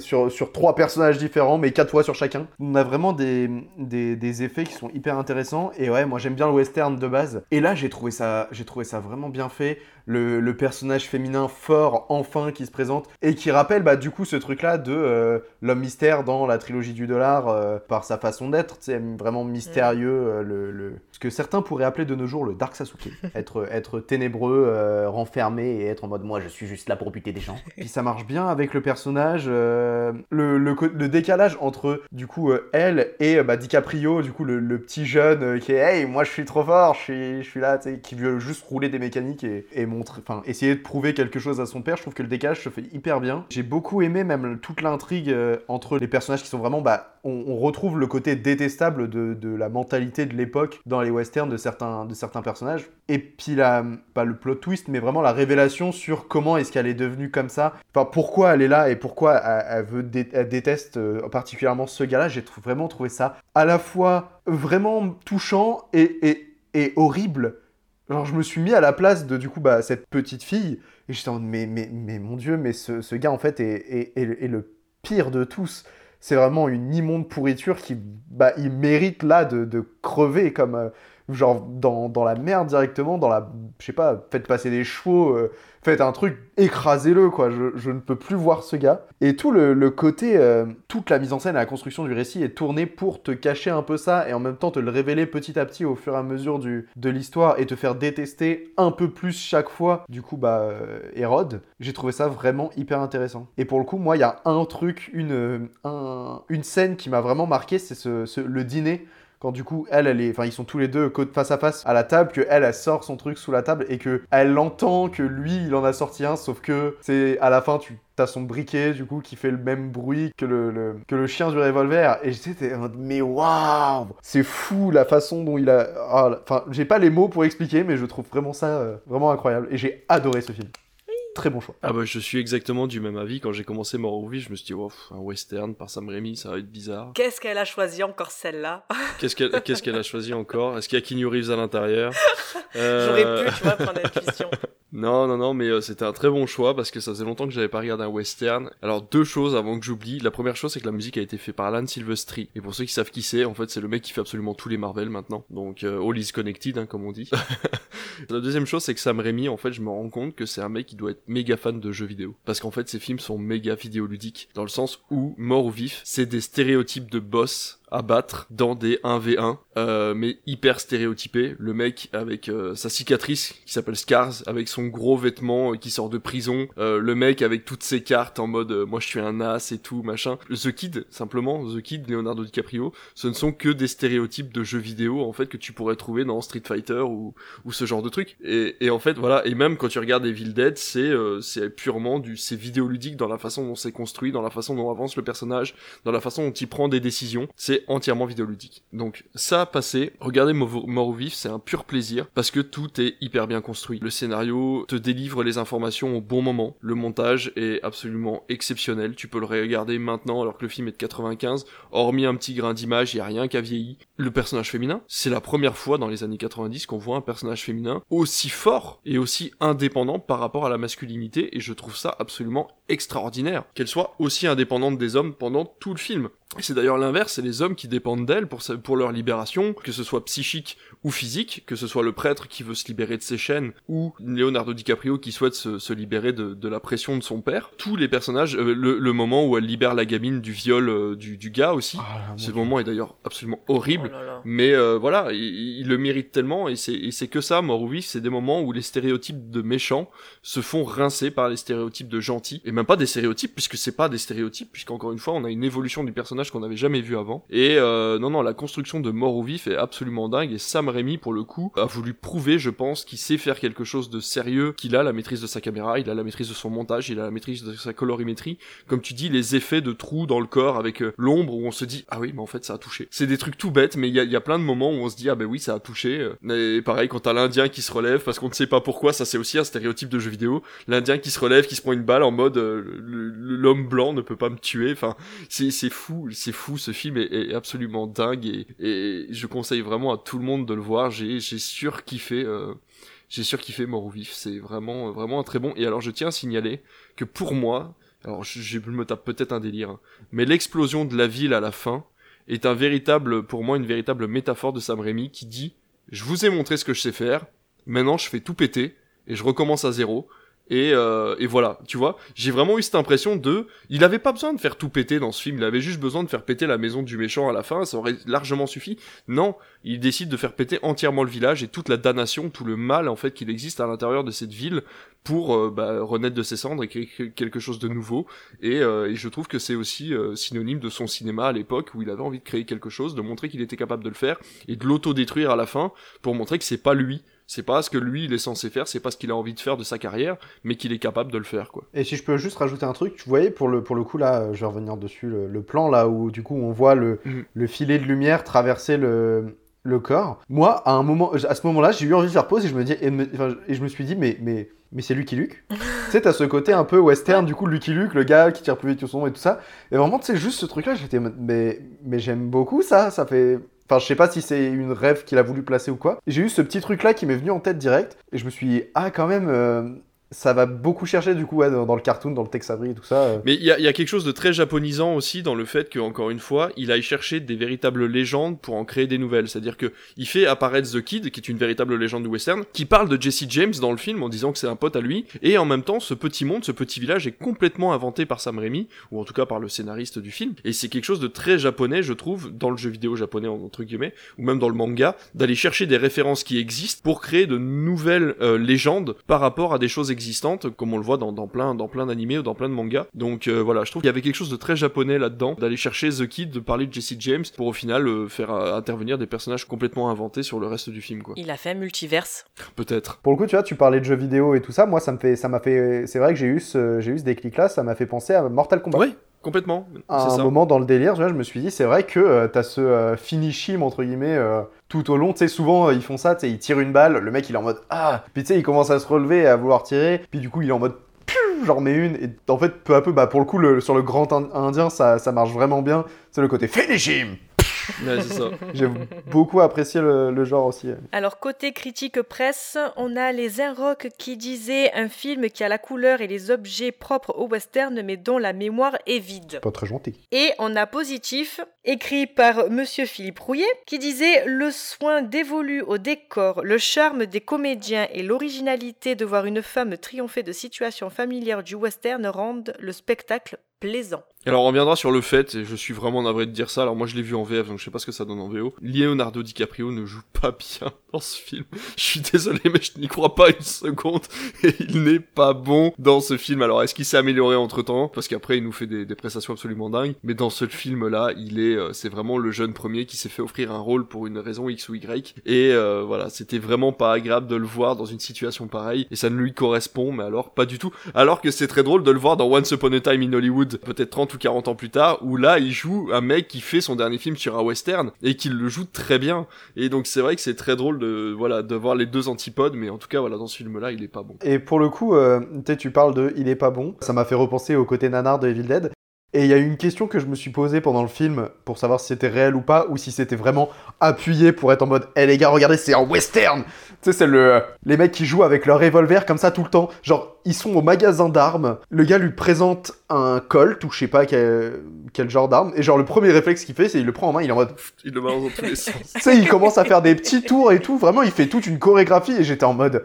sur, sur trois personnages différents, mais quatre fois sur chacun. On a vraiment des, des, des effets qui sont hyper intéressants. Et ouais, moi j'aime bien le western de base. Et là, j'ai trouvé ça, j'ai trouvé ça vraiment bien fait le, personnage féminin fort enfin qui se présente et qui rappelle bah, du coup ce truc-là de euh, l'homme mystère dans la trilogie du dollar euh, par sa façon d'être, c'est vraiment mystérieux, euh, le, ce que certains pourraient appeler de nos jours le Dark Sasuke, être, être ténébreux, renfermé et être en mode moi je suis juste là pour buter des gens. Puis ça marche bien avec le personnage, le, le, décalage entre du coup elle et bah, DiCaprio, du coup le, petit jeune qui est hey moi je suis trop fort, je suis, je suis là, qui veut juste rouler des mécaniques et, et enfin, essayer de prouver quelque chose à son père. Je trouve que le décalage se fait hyper bien. J'ai beaucoup aimé même toute l'intrigue euh, entre les personnages qui sont vraiment, bah, on, retrouve le côté détestable de, la mentalité de l'époque dans les westerns de certains, de certains personnages. Et puis la, pas le plot twist, mais vraiment la révélation sur comment est-ce qu'elle est devenue comme ça. Enfin, pourquoi elle est là et pourquoi elle, veut déteste euh, particulièrement ce gars-là. J'ai vraiment trouvé ça à la fois vraiment touchant et, et, et horrible alors je me suis mis à la place de du coup bah, cette petite fille et j'étais en mais, mais, mais mon dieu mais ce, ce gars en fait est, est, est, le pire de tous. C'est vraiment une immonde pourriture qui bah il mérite là de, de crever comme euh, genre dans, dans, la merde directement dans la je sais pas faites passer des chevaux euh, faites un truc, écrasez-le, quoi. Je, ne peux plus voir ce gars. Et tout le, côté, euh, toute la mise en scène et la construction du récit est tournée pour te cacher un peu ça et en même temps te le révéler petit à petit au fur et à mesure du, de l'histoire et te faire détester un peu plus chaque fois, du coup, bah, euh, Hérode. J'ai trouvé ça vraiment hyper intéressant. Et pour le coup, moi, il y a un truc, une, une scène qui m'a vraiment marqué, c'est ce, le dîner quand du coup elle, elle est, enfin ils sont tous les deux face à face à la table, que elle, elle sort son truc sous la table et que elle entend que lui il en a sorti un, sauf que c'est à la fin tu T'as son briquet, du coup, qui fait le même bruit que le, que le chien du revolver. Et j'étais, mais waouh C'est fou la façon dont il a. Ah, enfin, j'ai pas les mots pour expliquer, mais je trouve vraiment ça euh, vraiment incroyable. Et j'ai adoré ce film très bon choix. Ah bah je suis exactement du même avis. Quand j'ai commencé Vie, je me suis dit, oh, un western par Sam Raimi, ça va être bizarre. Qu'est-ce qu'elle a choisi encore celle-là? Qu'est-ce qu'elle qu'est-ce qu'elle a choisi encore? Est-ce qu'il y a Keanu Reeves à l'intérieur? J'aurais pu, tu vois, prendre la question. Non, non, non, mais euh, c'était un très bon choix parce que ça faisait longtemps que j'avais pas regardé un western. Alors deux choses avant que j'oublie. La première chose, c'est que la musique a été faite par Alan Silvestri. Et pour ceux qui savent qui c'est, en fait, c'est le mec qui fait absolument tous les Marvel maintenant. Donc euh, all is connected, hein, comme on dit. la deuxième chose, c'est que Sam Raimi, en fait, je me rends compte que c'est un mec qui doit être méga fan de jeux vidéo. Parce qu'en fait, ses films sont méga vidéoludiques. Dans le sens où, mort ou vif, c'est des stéréotypes de boss à battre dans des 1v1, euh, mais hyper stéréotypé. Le mec avec euh, sa cicatrice qui s'appelle Scars, avec son gros vêtement euh, qui sort de prison, euh, le mec avec toutes ses cartes en mode euh, moi je suis un as et tout machin. The Kid simplement, The Kid, Leonardo DiCaprio, ce ne sont que des stéréotypes de jeux vidéo en fait que tu pourrais trouver dans Street Fighter ou, ou ce genre de truc. Et, et en fait voilà, et même quand tu regardes Evil Dead, c'est euh, c'est purement du c'est vidéoludique dans la façon dont c'est construit, dans la façon dont avance le personnage, dans la façon dont il prend des décisions, c'est entièrement vidéoludique. Donc ça passé, regardez Mort ou Vif, c'est un pur plaisir parce que tout est hyper bien construit. Le scénario te délivre les informations au bon moment, le montage est absolument exceptionnel, tu peux le regarder maintenant alors que le film est de 95, hormis un petit grain d'image, il y a rien qui a vieilli. Le personnage féminin, c'est la première fois dans les années 90 qu'on voit un personnage féminin aussi fort et aussi indépendant par rapport à la masculinité et je trouve ça absolument extraordinaire qu'elle soit aussi indépendante des hommes pendant tout le film. Et c'est d'ailleurs l'inverse, c'est les hommes qui dépendent d'elle pour, sa- pour leur libération, que ce soit psychique ou physique, que ce soit le prêtre qui veut se libérer de ses chaînes, ou Leonardo DiCaprio qui souhaite se, se libérer de, de la pression de son père. Tous les personnages, euh, le, le moment où elle libère la gamine du viol euh, du, du gars aussi, ce moment est d'ailleurs absolument horrible, mais euh, voilà, il, il le mérite tellement, et c'est et c'est que ça, Mort ou Vif, c'est des moments où les stéréotypes de méchants se font rincer par les stéréotypes de gentils, et même pas des stéréotypes, puisque c'est pas des stéréotypes, puisqu'encore une fois, on a une évolution du personnage qu'on n'avait jamais vu avant. Et euh, non, non, la construction de Mort ou Vif est absolument dingue, et Sam Raimi, pour le coup, a voulu prouver, je pense, qu'il sait faire quelque chose de sérieux, qu'il a la maîtrise de sa caméra, il a la maîtrise de son montage, il a la maîtrise de sa colorimétrie, comme tu dis, les effets de trous dans le corps avec euh, l'ombre où on se dit, ah oui, mais en fait, ça a touché. C'est des trucs tout bêtes, mais il y a, y a plein de moments où on se dit, ah ben oui, ça a touché. euh. Et pareil, quand t'as l'Indien qui se relève, parce qu'on ne sait pas pourquoi, ça c'est aussi un stéréotype de jeu vidéo, l'Indien qui se relève, qui se prend une balle en mode, euh, l'homme blanc ne peut pas me tuer, enfin, c'est fou, c'est fou, ce film est, absolument dingue, et, je conseille vraiment à tout le monde de le voir, j'ai j'ai surkiffé... Euh, j'ai surkiffé Mort ou Vif, c'est vraiment, vraiment un très bon. Et alors je tiens à signaler que pour moi, alors je, je me tape peut-être un délire, hein, mais l'explosion de la ville à la fin est un véritable, pour moi, une véritable métaphore de Sam Raimi qui dit je vous ai montré ce que je sais faire, maintenant je fais tout péter et je recommence à zéro. Et, euh, et voilà, tu vois, j'ai vraiment eu cette impression de, il avait pas besoin de faire tout péter dans ce film, il avait juste besoin de faire péter la maison du méchant à la fin, ça aurait largement suffi. Non, il décide de faire péter entièrement le village et toute la damnation, tout le mal en fait qu'il existe à l'intérieur de cette ville pour euh, bah, renaître de ses cendres et créer quelque chose de nouveau. Et, euh, et je trouve que c'est aussi euh, synonyme de son cinéma à l'époque où il avait envie de créer quelque chose, de montrer qu'il était capable de le faire et de l'auto-détruire à la fin pour montrer que c'est pas lui. C'est pas ce que lui il est censé faire, c'est pas ce qu'il a envie de faire de sa carrière, mais qu'il est capable de le faire quoi. Et si je peux juste rajouter un truc, tu voyais pour le, pour le coup là, je vais revenir dessus, le, le plan là où du coup on voit le, Mhm. le filet de lumière traverser le, le corps. Moi, à un moment, à ce moment-là, j'ai eu envie de faire pause et je me dis, et, me- enfin, et je me suis dit, mais, mais, mais c'est Lucky Luke. tu sais, t'as ce côté un peu western, du coup, Lucky Luke, le gars qui tire plus vite que son nom et tout ça. Et vraiment, tu sais, juste ce truc-là, j'étais, mais, mais j'aime beaucoup ça, ça fait. Enfin, je sais pas si c'est une rêve qu'il a voulu placer ou quoi. J'ai eu ce petit truc-là qui m'est venu en tête direct, et je me suis dit, ah, quand même, euh, ça va beaucoup chercher du coup ouais, dans, le cartoon, dans le Tex Avery et tout ça. euh. Mais il y y a quelque chose de très japonisant aussi dans le fait que, encore une fois, il aille chercher des véritables légendes pour en créer des nouvelles. C'est-à-dire que il fait apparaître The Kid, qui est une véritable légende du western, qui parle de Jesse James dans le film en disant que c'est un pote à lui, et en même temps, ce petit monde, ce petit village est complètement inventé par Sam Raimi, ou en tout cas par le scénariste du film. Et c'est quelque chose de très japonais, je trouve, dans le jeu vidéo japonais entre guillemets, ou même dans le manga, d'aller chercher des références qui existent pour créer de nouvelles euh, légendes par rapport à des choses existantes, comme on le voit dans, dans plein, dans plein d'animés ou dans plein de mangas. Donc euh, voilà, je trouve qu'il y avait quelque chose de très japonais là-dedans, d'aller chercher The Kid, de parler de Jesse James, pour au final euh, faire euh, intervenir des personnages complètement inventés sur le reste du film, quoi. Il a fait un multiverse. Peut-être. Pour le coup, tu vois, tu parlais de jeux vidéo et tout ça. Moi, ça me fait, ça m'a fait. C'est vrai que j'ai eu ce, j'ai eu ce déclic-là. Ça m'a fait penser à Mortal Kombat. Oui, complètement. À un ça. moment dans le délire, je me suis dit, c'est vrai que euh, t'as ce euh, finish him entre guillemets euh, tout au long. Tu sais, souvent euh, ils font ça. Tu sais, ils tirent une balle. Le mec, il est en mode ah. Puis tu sais, il commence à se relever et à vouloir tirer. Puis du coup, il est en mode j'en remets une. Et en fait, peu à peu, bah pour le coup, le- sur le grand Ind- indien, ça, ça marche vraiment bien. C'est le côté finish him. Ouais, c'est ça. J'ai beaucoup apprécié le, le genre aussi. Alors côté critique presse, on a les Inrock qui disaient un film qui a la couleur et les objets propres au western mais dont la mémoire est vide. Pas très gentil. Et on a positif, écrit par Monsieur Philippe Rouillet, qui disait le soin dévolu au décor, le charme des comédiens et l'originalité de voir une femme triompher de situations familières du western rendent le spectacle plaisant. Alors on reviendra sur le fait, et je suis vraiment navré de dire ça, alors moi je l'ai vu en VF donc je sais pas ce que ça donne en VO, Leonardo DiCaprio ne joue pas bien dans ce film. Je suis désolé mais je n'y crois pas une seconde, et il n'est pas bon dans ce film. Alors est-ce qu'il s'est amélioré entre temps Parce qu'après il nous fait des, prestations absolument dingues, mais dans ce film là, il est, euh, c'est vraiment le jeune premier qui s'est fait offrir un rôle pour une raison X ou Y, et euh, voilà, c'était vraiment pas agréable de le voir dans une situation pareille, et ça ne lui correspond, mais alors pas du tout. Alors que c'est très drôle de le voir dans Once Upon a Time in Hollywood, peut-être 30 ou 40 ans plus tard, où là, il joue un mec qui fait son dernier film sur un western et qui le joue très bien. Et donc c'est vrai que c'est très drôle de voilà de voir les deux antipodes, mais en tout cas voilà dans ce film-là, il est pas bon. Et pour le coup, euh, tu parles de il est pas bon. Ça m'a fait repenser au côté nanar de Evil Dead. Et il y a une question que je me suis posée pendant le film pour savoir si c'était réel ou pas, ou si c'était vraiment appuyé pour être en mode Eh les gars, regardez, c'est un western Tu sais, c'est le, les mecs qui jouent avec leur revolver comme ça tout le temps. Genre, ils sont au magasin d'armes, le gars lui présente un Colt ou je sais pas quel, quel genre d'arme, et genre le premier réflexe qu'il fait, c'est il le prend en main, il est en mode. Il le balance dans tous les sens. tu sais, il commence à faire des petits tours et tout, vraiment, il fait toute une chorégraphie, et j'étais en mode.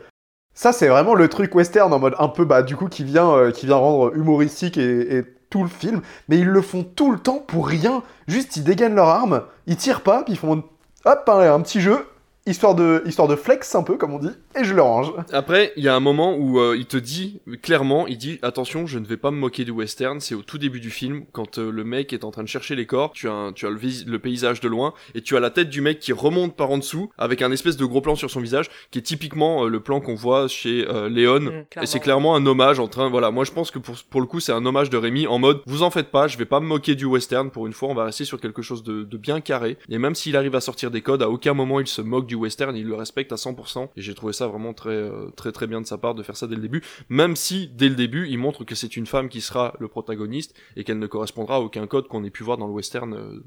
Ça, c'est vraiment le truc western en mode un peu, bah, du coup, qui vient, euh, qui vient rendre humoristique et, et tout le film, mais ils le font tout le temps pour rien. Juste, ils dégainent leur arme, ils tirent pas, puis ils font hop, un, un petit jeu, histoire de, histoire de flex un peu, comme on dit, et je le range. Après, il y a un moment où euh, il te dit, clairement, il dit, attention, je ne vais pas me moquer du western, c'est au tout début du film, quand euh, le mec est en train de chercher les corps, tu as, un, tu as le, le, paysage de loin, et tu as la tête du mec qui remonte par en dessous, avec un espèce de gros plan sur son visage, qui est typiquement euh, le plan qu'on voit chez Léon, mmh, et c'est clairement. un hommage en train, voilà, moi je pense que pour, pour le coup c'est un hommage de Rémi, en mode, vous en faites pas, je vais pas me moquer du western, pour une fois on va rester sur quelque chose de, de bien carré, et même s'il arrive à sortir des codes, à aucun moment il se moque du western, il le respecte à 100%, et j'ai trouvé ça vraiment très, euh, très très bien de sa part de faire ça dès le début, même si dès le début il montre que c'est une femme qui sera le protagoniste et qu'elle ne correspondra à aucun code qu'on ait pu voir dans le western euh,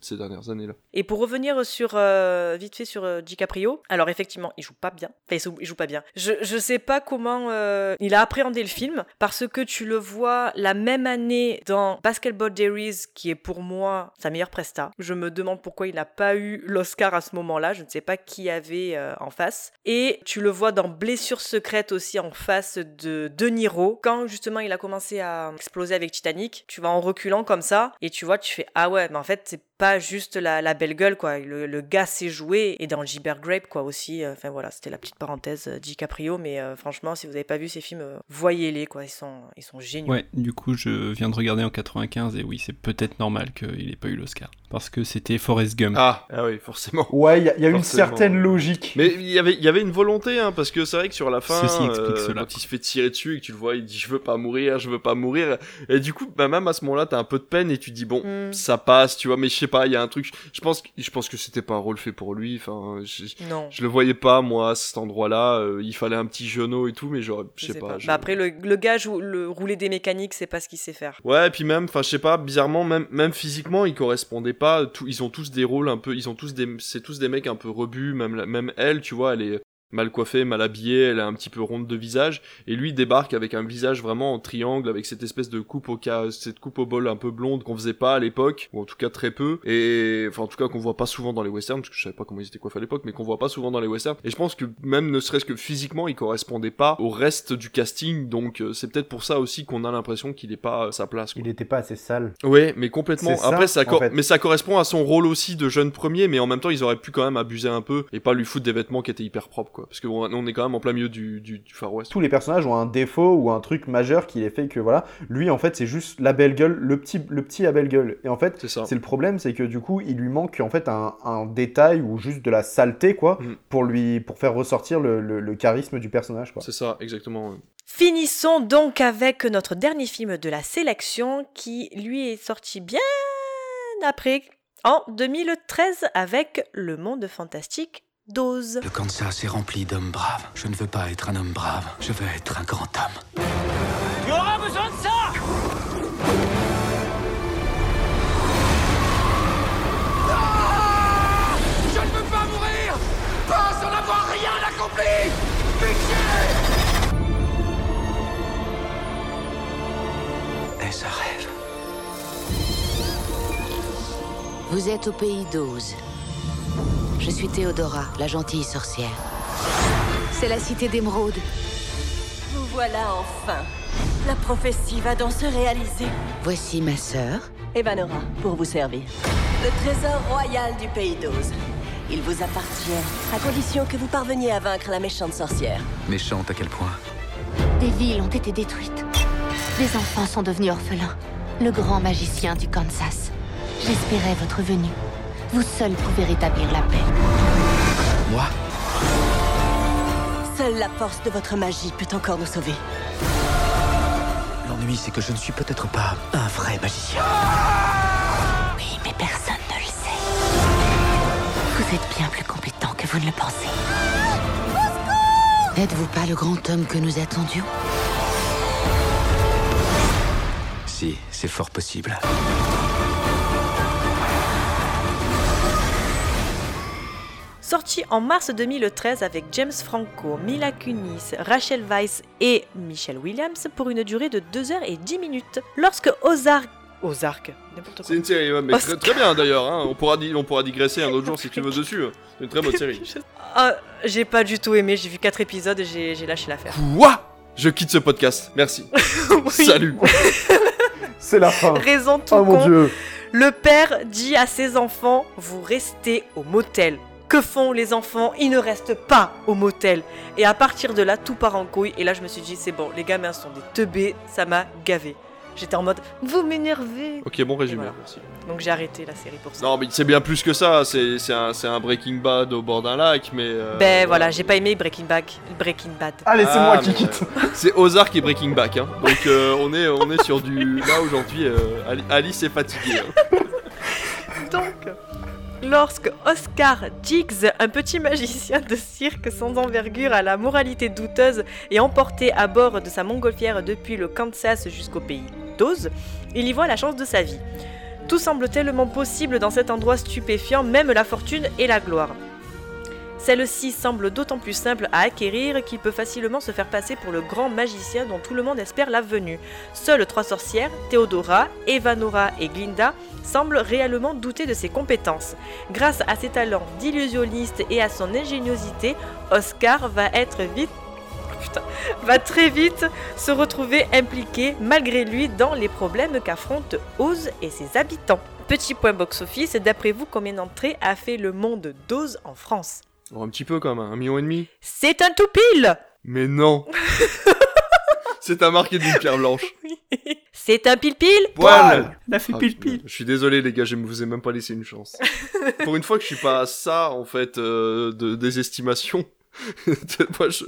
ces dernières années-là. Et pour revenir sur euh, vite fait sur DiCaprio, alors effectivement il joue pas bien, enfin il joue, pas bien. Je je sais pas comment il a appréhendé le film parce que tu le vois la même année dans Basketball Diaries qui est pour moi sa meilleure presta. Je me demande pourquoi il n'a pas eu l'Oscar à ce moment-là. Je ne sais pas qui avait en face. Et le vois dans Blessure secrète aussi en face de De Niro. Quand justement il a commencé à exploser avec Titanic, tu vas en reculant comme ça et tu vois, tu fais ah ouais, mais en fait c'est pas juste la, la, belle gueule quoi. Le, le gars s'est joué et dans Gibber Grape quoi aussi. Enfin voilà, c'était la petite parenthèse euh, DiCaprio, mais euh, franchement si vous avez pas vu ces films, euh, voyez-les quoi. Ils sont ils sont géniaux. Ouais, du coup je viens de regarder en 95 et oui c'est peut-être normal qu'il ait pas eu l'Oscar parce que c'était Forrest Gump. Ah, ah oui forcément. Ouais, il y a, y a une certaine logique. Mais il y avait il y avait une volonté hein, parce que c'est vrai que sur la fin quand il se fait tirer dessus et que tu le vois, il dit je veux pas mourir, je veux pas mourir et du coup bah, même à ce moment-là t'as un peu de peine et tu dis bon mm. ça passe tu vois mais je sais pas il y a un truc je pense je pense que c'était pas un rôle fait pour lui enfin je, non. je le voyais pas moi à cet endroit là euh, il fallait un petit genou et tout mais j'aurais je sais pas, pas. Je... Bah après le, le gars joue, le rouler des mécaniques c'est pas ce qu'il sait faire ouais et puis même enfin je sais pas bizarrement même même physiquement il correspondait pas tout, ils ont tous des rôles un peu ils ont tous des c'est tous des mecs un peu rebus même même elle tu vois elle est mal coiffée, mal habillée, elle est un petit peu ronde de visage, et lui débarque avec un visage vraiment en triangle, avec cette espèce de coupe au cas, cette coupe au bol un peu blonde qu'on faisait pas à l'époque, ou en tout cas très peu, et enfin en tout cas qu'on voit pas souvent dans les westerns, parce que je savais pas comment ils étaient coiffés à l'époque, mais qu'on voit pas souvent dans les westerns, et je pense que même ne serait-ce que physiquement, il correspondait pas au reste du casting, donc euh, c'est peut-être pour ça aussi qu'on a l'impression qu'il est pas à sa place. Quoi. Il était pas assez sale. Ouais, mais complètement. Après, ça, ça, en fait. mais ça correspond à son rôle aussi de jeune premier, mais en même temps, ils auraient pu quand même abuser un peu et pas lui foutre des vêtements qui étaient hyper propres, quoi, parce que on on est quand même en plein milieu du, du, du Far West. Tous les personnages ont un défaut ou un truc majeur qui les fait que voilà, lui en fait c'est juste la belle gueule, le petit, le petit à belle gueule. Et en fait, C'est le problème, c'est que du coup il lui manque en fait un, un détail ou juste de la saleté quoi, Mm. pour lui, pour faire ressortir le, le- le charisme du personnage quoi. C'est ça, exactement. Finissons donc avec notre dernier film de la sélection qui lui est sorti bien après en 2013 avec Le Monde Fantastique Dose. Le Kansas est rempli d'hommes braves. Je ne veux pas être un homme brave, je veux être un grand homme. Tu auras besoin de ça Ah Je ne veux pas mourir Pas sans avoir rien accompli Pitié Est-ce un rêve? Vous êtes au pays d'Oz. Je suis Théodora, la gentille sorcière. C'est la cité d'émeraude. Vous voilà enfin. La prophétie va donc se réaliser. Voici ma sœur. Evanora, pour vous servir. Le trésor royal du pays d'Oz. Il vous appartient, à condition que vous parveniez à vaincre la méchante sorcière. Méchante à quel point Des villes ont été détruites. Des enfants sont devenus orphelins. Le grand magicien du Kansas. J'espérais votre venue. Vous seul pouvez rétablir la paix. Moi Seule la force de votre magie peut encore nous sauver. L'ennui, c'est que je ne suis peut-être pas un vrai magicien. Oui, mais personne ne le sait. Vous êtes bien plus compétent que vous ne le pensez. N'êtes-vous pas le grand homme que nous attendions? Si, c'est fort possible. Sorti en mars 2013 avec James Franco, Mila Kunis, Rachel Weisz et Michelle Williams pour une durée de 2h10 minutes. Lorsque Ozark Ozark, n'importe quoi. C'est une série, ouais, mais très, bien d'ailleurs. Hein. On, pourra on pourra digresser un autre jour si tu veux dessus. hein. C'est une très bonne série. Ah, j'ai pas du tout aimé, j'ai vu 4 épisodes et j'ai j'ai lâché l'affaire. Quoi? Je quitte ce podcast. Merci. Salut. C'est la fin. Raison tout Oh mon con. dieu. Le père dit à ses enfants Vous restez au motel. Que font les enfants? Ils ne restent pas au motel. Et à partir de là, tout part en couille. Et là, je me suis dit C'est bon, les gamins sont des teubés, ça m'a gavé. J'étais en mode Vous m'énervez. Ok, bon résumé. voilà. Merci. Donc j'ai arrêté la série pour ça. Non, mais c'est bien plus que ça. C'est c'est un, c'est un Breaking Bad au bord d'un lac, mais. euh, ben voilà, j'ai pas aimé Breaking Bad. Breaking Bad. Allez, c'est Ah, moi qui mais, quitte. euh, c'est Ozark et Breaking Back. Hein. Donc euh, on, est, on est sur du. Là aujourd'hui, euh, Ali- Alice est fatiguée. hein. Donc, lorsque Oscar Jiggs, un petit magicien de cirque sans envergure à la moralité douteuse, est emporté à bord de sa montgolfière depuis le Kansas jusqu'au pays d'Oz, il y voit la chance de sa vie. Tout semble tellement possible dans cet endroit stupéfiant, même la fortune et la gloire. Celle-ci semble d'autant plus simple à acquérir qu'il peut facilement se faire passer pour le grand magicien dont tout le monde espère la venue. Seules trois sorcières, Théodora, Evanora et Glinda, semblent réellement douter de ses compétences. Grâce à ses talents d'illusionniste et à son ingéniosité, Oscar va être vite va très vite se retrouver impliqué malgré lui dans les problèmes qu'affrontent Oz et ses habitants. Petit point box-office, d'après vous, combien d'entrées a fait le monde d'Oz en France? Un petit peu quand même, un million et demi. C'est un tout pile Mais non C'est un marqué d'une pierre blanche. C'est un pile-pile Poil Elle a fait Ah, pile-pile. Je suis désolé les gars, je ne vous ai même pas laissé une chance. Pour une fois que je suis pas à ça en fait euh, de des estimations. Moi je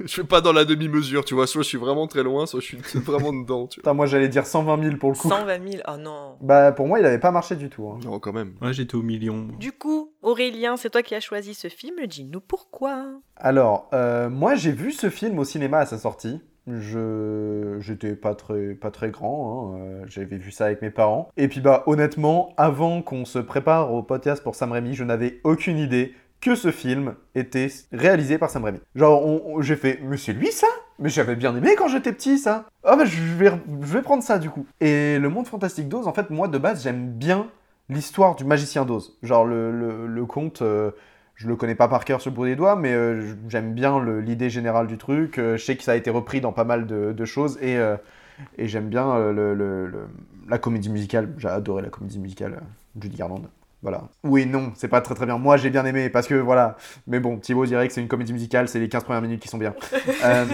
je suis pas dans la demi-mesure, tu vois, soit je suis vraiment très loin, soit je suis vraiment dedans, tu vois. Putain, moi j'allais dire 120 000 pour le coup. 120 000, oh non Bah pour moi il avait pas marché du tout. hein. Non, quand même. Ouais, j'étais au million. Du coup, Aurélien, c'est toi qui as choisi ce film, dis-nous pourquoi Alors, euh, moi j'ai vu ce film au cinéma à sa sortie. Je j'étais pas très pas très grand, hein, euh, j'avais vu ça avec mes parents. Et puis bah honnêtement, avant qu'on se prépare au podcast pour Sam Raimi, je n'avais aucune idée que ce film était réalisé par Sam Raimi. Genre j'ai fait mais c'est lui ça? Mais j'avais bien aimé quand j'étais petit ça. Ah bah je vais je vais prendre ça du coup. Et le monde fantastique d'Oz en fait moi de base j'aime bien l'histoire du magicien d'Oz. Genre le, le, le conte euh, je le connais pas par cœur sur le bout des doigts, mais euh, j'aime bien l'idée générale du truc. Euh, je sais que ça a été repris dans pas mal de, choses et, euh, et j'aime bien la comédie musicale. J'ai adoré la comédie musicale Judy Garland. Voilà. Oui, non, c'est pas très très bien. Moi, j'ai bien aimé parce que voilà. Mais bon, Thibaut dirait que c'est une comédie musicale, c'est les 15 premières minutes qui sont bien. Euh,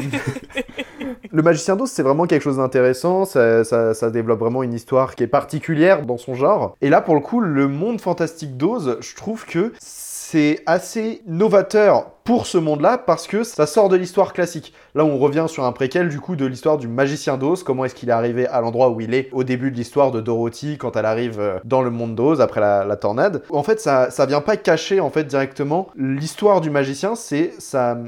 Le Magicien d'Oz, c'est vraiment quelque chose d'intéressant. Ça, ça- ça développe vraiment une histoire qui est particulière dans son genre. Et là, pour le coup, le monde fantastique d'Oz, je trouve que c'est assez novateur pour ce monde-là parce que ça sort de l'histoire classique. Là, on revient sur un préquel du coup de l'histoire du magicien d'Oz. Comment est-ce qu'il est arrivé à l'endroit où il est au début de l'histoire de Dorothy quand elle arrive euh, dans le monde d'Oz après la, tornade? En fait, ça, ça vient pas cacher en fait directement l'histoire du magicien. C'est ça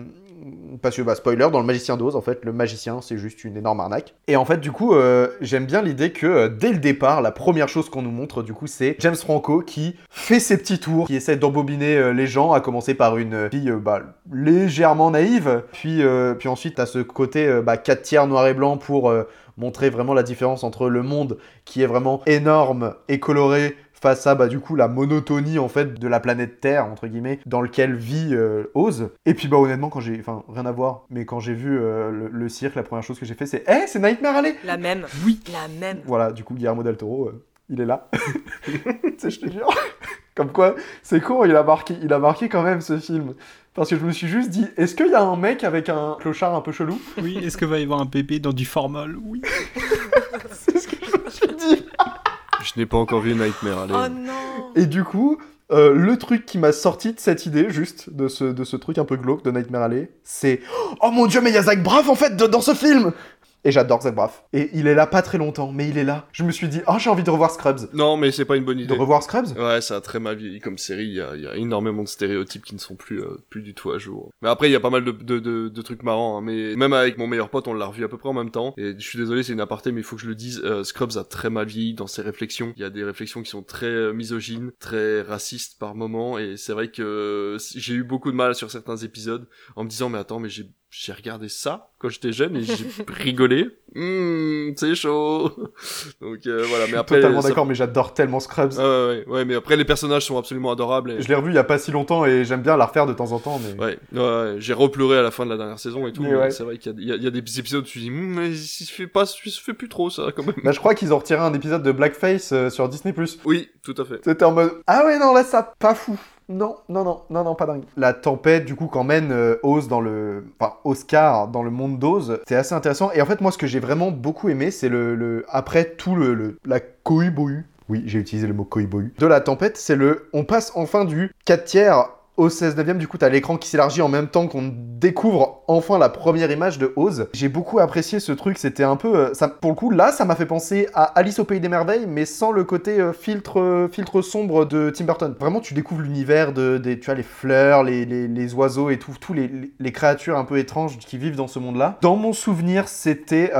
parce que bah, spoiler dans le magicien d'Oz en fait le magicien c'est juste une énorme arnaque. Et en fait du coup euh, j'aime bien l'idée que euh, dès le départ la première chose qu'on nous montre du coup c'est James Franco qui fait ses petits tours qui essaie d'embobiner euh, les gens à commencer par une fille bah, légèrement naïve puis puis ensuite à ce côté euh, bah, 4 tiers noir et blanc pour montrer vraiment la différence entre le monde qui est vraiment énorme et coloré face à bah du coup la monotonie en fait de la planète Terre entre guillemets dans lequel vit euh, Oz. Et puis bah honnêtement quand j'ai, enfin rien à voir, mais quand j'ai vu euh, le, le cirque, la première chose que j'ai fait c'est, eh c'est Nightmare Alley. La même. Oui. La même. Voilà, du coup Guillermo del Toro, euh, il est là. je te jure. Comme quoi, c'est con, il a marqué, il a marqué quand même ce film. Parce que je me suis juste dit, est-ce qu'il y a un mec avec un clochard un peu chelou? Oui, est-ce que va y avoir un bébé dans du formol? Oui. C'est ce que je me suis dit. Je n'ai pas encore vu Nightmare Alley. Oh non Et du coup, euh, le truc qui m'a sorti de cette idée, juste, de ce, de ce truc un peu glauque de Nightmare Alley, c'est Oh mon dieu, mais il y a Zach Braff en fait de- dans ce film Et j'adore Zach Braff. Et il est là pas très longtemps, mais il est là. Je me suis dit, oh j'ai envie de revoir Scrubs. Non, mais c'est pas une bonne De idée. revoir Scrubs Ouais, ça a très mal vieilli comme série. Il y a, il y a énormément de stéréotypes qui ne sont plus, euh, plus du tout à jour. Mais après, il y a pas mal de, de, de, de trucs marrants. hein. Mais même avec mon meilleur pote, on l'a revu à peu près en même temps. Et je suis désolé, c'est une aparté, mais il faut que je le dise. euh, Scrubs a très mal vieilli dans ses réflexions. Il y a des réflexions qui sont très euh, misogynes, très racistes par moments. Et c'est vrai que j'ai eu beaucoup de mal sur certains épisodes en me disant, mais attends, mais j'ai j'ai regardé ça quand j'étais jeune et j'ai rigolé. Hum, c'est chaud. Donc euh, voilà, mais après Totalement ça- d'accord, mais j'adore tellement Scrubs. Ouais, ouais, ouais, mais après les personnages sont absolument adorables. Et... Je l'ai revu il y a pas si longtemps et j'aime bien la refaire de temps en temps, mais. Ouais, ouais, ouais, j'ai repleuré à la fin de la dernière saison et tout. Ouais. C'est vrai qu'il y a- il y, y a des épisodes où tu dis, Hum, mais il se fait pas, il se fait plus trop ça quand même. Bah, je crois qu'ils ont retiré un épisode de Blackface euh, sur Disney+. Oui, tout à fait. C'était en mode Ah ouais, non, là, ça, pas fou. Non, non, non, non, non, pas dingue. La tempête, du coup, qu'emmène euh, Oz dans le. Enfin, Oscar dans le monde d'Oz, c'est assez intéressant. Et en fait, moi, ce que j'ai vraiment beaucoup aimé, c'est le. Après tout le. le la cohubohu. Oui, j'ai utilisé le mot cohubohu. De la tempête, c'est le. On passe enfin du 4 tiers au 16 neuvième, du coup, t'as l'écran qui s'élargit en même temps qu'on découvre enfin la première image de Oz. J'ai beaucoup apprécié ce truc, c'était un peu... euh, pour le coup, là, ça m'a fait penser à Alice au Pays des Merveilles, mais sans le côté euh, filtre, euh, filtre sombre de Tim Burton. Vraiment, tu découvres l'univers de, des, tu vois, les fleurs, les, les, les oiseaux et tout, tous les, les créatures un peu étranges qui vivent dans ce monde-là. Dans mon souvenir, c'était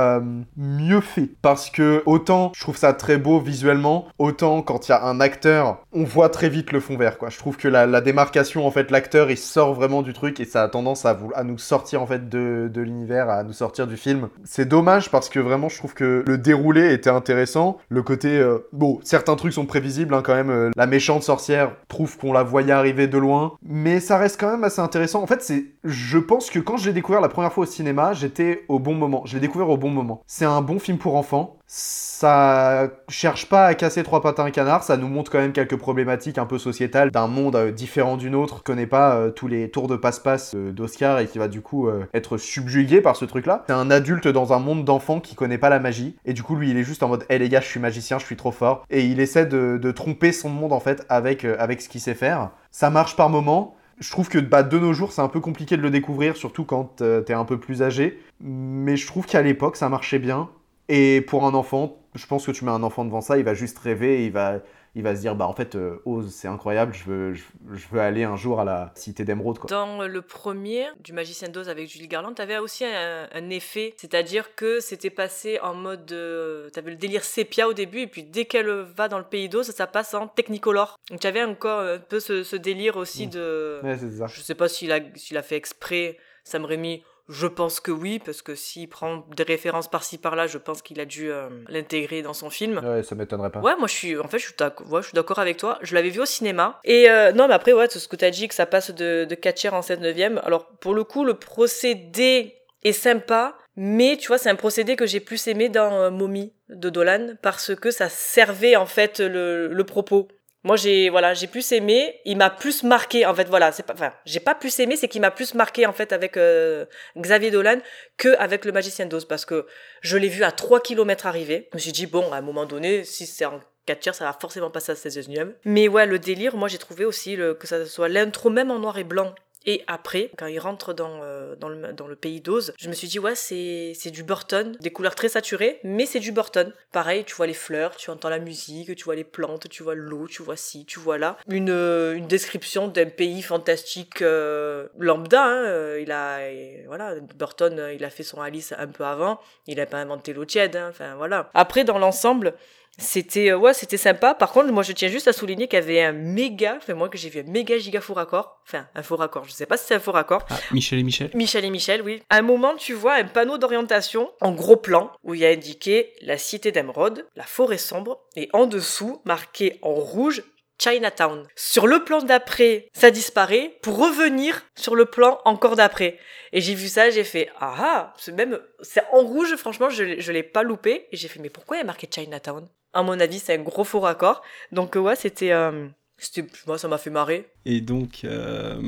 mieux fait. Parce que autant je trouve ça très beau visuellement, autant quand il y a un acteur, on voit très vite le fond vert. Je trouve que la démarcation, en fait, l'acteur, il sort vraiment du truc et ça a tendance à, nous sortir, en fait, de, l'univers, à nous sortir du film. C'est dommage parce que vraiment, je trouve que le déroulé était intéressant. Le côté, euh, bon, certains trucs sont prévisibles, hein, quand même. Euh, la méchante sorcière trouve qu'on la voyait arriver de loin, mais ça reste quand même assez intéressant. En fait, c'est, je pense que quand je l'ai découvert la première fois au cinéma, j'étais au bon moment. Je l'ai découvert au bon moment. C'est un bon film pour enfants. Ça cherche pas à casser trois pattes à un canard, ça nous montre quand même quelques problématiques un peu sociétales d'un monde euh, différent du nôtre, qui connaît pas euh, tous les tours de passe-passe euh, d'Oscar et qui va du coup être subjugué par ce truc-là. C'est un adulte dans un monde d'enfants qui connaît pas la magie, et du coup lui il est juste en mode hé les gars je suis magicien, je suis trop fort, et il essaie de, tromper son monde en fait avec, avec ce qu'il sait faire. Ça marche par moments, je trouve que bah, de nos jours, c'est un peu compliqué de le découvrir, surtout quand t'es un peu plus âgé. Mais je trouve qu'à l'époque, ça marchait bien. Et pour un enfant, je pense que tu mets un enfant devant ça, il va juste rêver, il va, il va se dire, bah en fait, euh, Oz, c'est incroyable, je veux, je, je veux aller un jour à la cité d'émeraude. Dans le premier, du Magicien d'Oz avec Julie Garland, t'avais aussi un, un effet, c'est-à-dire que c'était passé en mode. euh, t'avais le délire sépia au début, et puis dès qu'elle va dans le pays d'Oz, ça passe en technicolor. Donc t'avais encore un peu ce, ce délire aussi de. Ouais, c'est ça. Je sais pas s'il a, s'il a fait exprès, Sam Raimi. Je pense que oui, parce que s'il prend des références par-ci par-là, je pense qu'il a dû euh, l'intégrer dans son film. Ouais, ça m'étonnerait pas. Ouais, moi je suis, en fait, je suis d'accord, ouais, je suis d'accord avec toi. Je l'avais vu au cinéma. Et euh, non, mais après, ouais, tout ce que tu as dit, que ça passe de, de 4 tiers en 7 neuvième. Alors, pour le coup, le procédé est sympa, mais tu vois, c'est un procédé que j'ai plus aimé dans euh, Mommy de Dolan, parce que ça servait en fait le, le propos. Moi, j'ai voilà, j'ai plus aimé. Il m'a plus marqué. En fait, voilà, c'est pas. Enfin, j'ai pas plus aimé, c'est qu'il m'a plus marqué en fait avec euh, Xavier Dolan que avec le Magicien d'Oz, parce que je l'ai vu à 3 km arriver. Je me suis dit bon, à un moment donné, si c'est en 4 tiers, ça va forcément passer à 16 e Mais ouais, le délire, moi j'ai trouvé aussi que ça soit l'intro même en noir et blanc. Et après, quand il rentre dans, euh, dans, le, dans le pays d'Oz, je me suis dit, ouais, c'est du Burton, des couleurs très saturées, mais c'est du Burton. Pareil, tu vois les fleurs, tu entends la musique, tu vois les plantes, tu vois l'eau, tu vois ci, tu vois là. Une, euh, une description d'un pays fantastique euh, lambda. Hein, il a, voilà, Burton, il a fait son Alice un peu avant. Il a pas inventé l'eau tiède. hein, Enfin voilà. Après, dans l'ensemble, C'était euh, ouais, c'était sympa. Par contre, moi je tiens juste à souligner qu'il y avait un méga, enfin moi que j'ai vu un méga giga faux raccord, enfin un faux raccord, je sais pas si c'est un faux raccord. Ah, Michel et Michel. Michel et Michel, oui. À un moment, tu vois un panneau d'orientation en gros plan où il y a indiqué la cité d'Emeraude, la forêt sombre, et en dessous, marqué en rouge, Chinatown. Sur le plan d'après, ça disparaît pour revenir sur le plan encore d'après. Et j'ai vu ça, j'ai fait ah ah, c'est même c'est en rouge. Franchement, je je l'ai pas loupé. Et j'ai fait mais pourquoi il y a marqué Chinatown? À mon avis, c'est un gros faux raccord. Donc euh, ouais, c'était euh, c'était moi ça m'a fait marrer. Et donc, euh,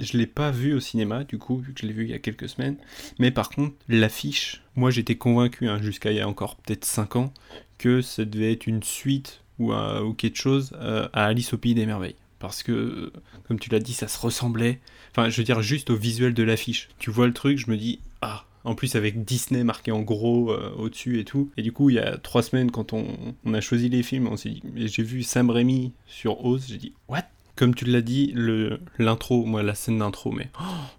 je l'ai pas vu au cinéma, du coup, vu que je l'ai vu il y a quelques semaines. Mais par contre, l'affiche, moi j'étais convaincu, hein, jusqu'à il y a encore peut-être 5 ans, que ça devait être une suite ou, un- ou quelque chose euh, à Alice au Pays des Merveilles. Parce que, euh, comme tu l'as dit, ça se ressemblait. Enfin, je veux dire, juste au visuel de l'affiche. Tu vois le truc, je me dis, ah, en plus avec Disney marqué en gros euh, au-dessus et tout. Et du coup, il y a trois semaines, quand on, a choisi les films, on s'est dit, j'ai vu Sam Raimi sur Oz, j'ai dit, what? Comme tu l'as dit, l'intro, moi la scène d'intro, mais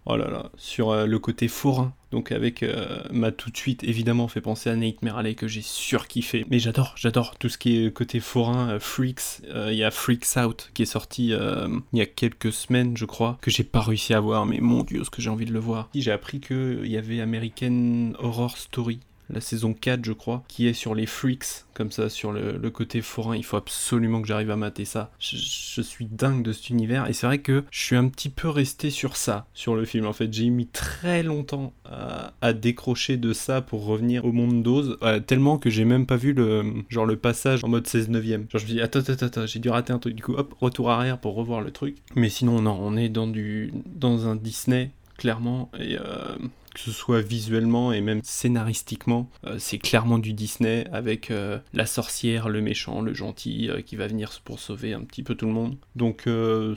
oh là là, sur euh, le côté forain. Donc avec euh, m'a tout de suite évidemment fait penser à Nightmare Alley que j'ai surkiffé. Mais j'adore, j'adore tout ce qui est côté forain, euh, Freaks. Il y a Freaks Out qui est sorti il y a quelques semaines, je crois, que j'ai pas réussi à voir. Mais mon dieu, ce que j'ai envie de le voir. J'ai appris que il y avait American Horror Story la saison 4 je crois, qui est sur les freaks, comme ça sur le, côté forain, il faut absolument que j'arrive à mater ça. Je, suis dingue de cet univers, et c'est vrai que je suis un petit peu resté sur ça, sur le film en fait. J'ai mis très longtemps à, à décrocher de ça pour revenir au monde d'Oz, euh, tellement que j'ai même pas vu le, genre le passage en mode 16 neuvième. Genre je me dis, attends, attends, attends, j'ai dû rater un truc, du coup hop, retour arrière pour revoir le truc. Mais sinon non, on est dans, du, dans un Disney, clairement, et... Euh, que ce soit visuellement et même scénaristiquement, euh, c'est clairement du Disney avec euh, la sorcière, le méchant, le gentil euh, qui va venir pour sauver un petit peu tout le monde. Donc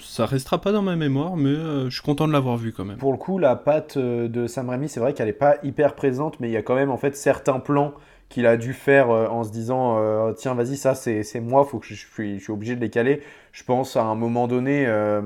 ça restera pas dans ma mémoire, mais je suis content de l'avoir vu quand même. Pour le coup, la patte de Sam Raimi, c'est vrai qu'elle n'est pas hyper présente, mais il y a quand même en fait certains plans qu'il a dû faire en se disant tiens vas-y ça c'est moi faut que je, je suis, je suis obligé de les caler je pense à un moment donné euh,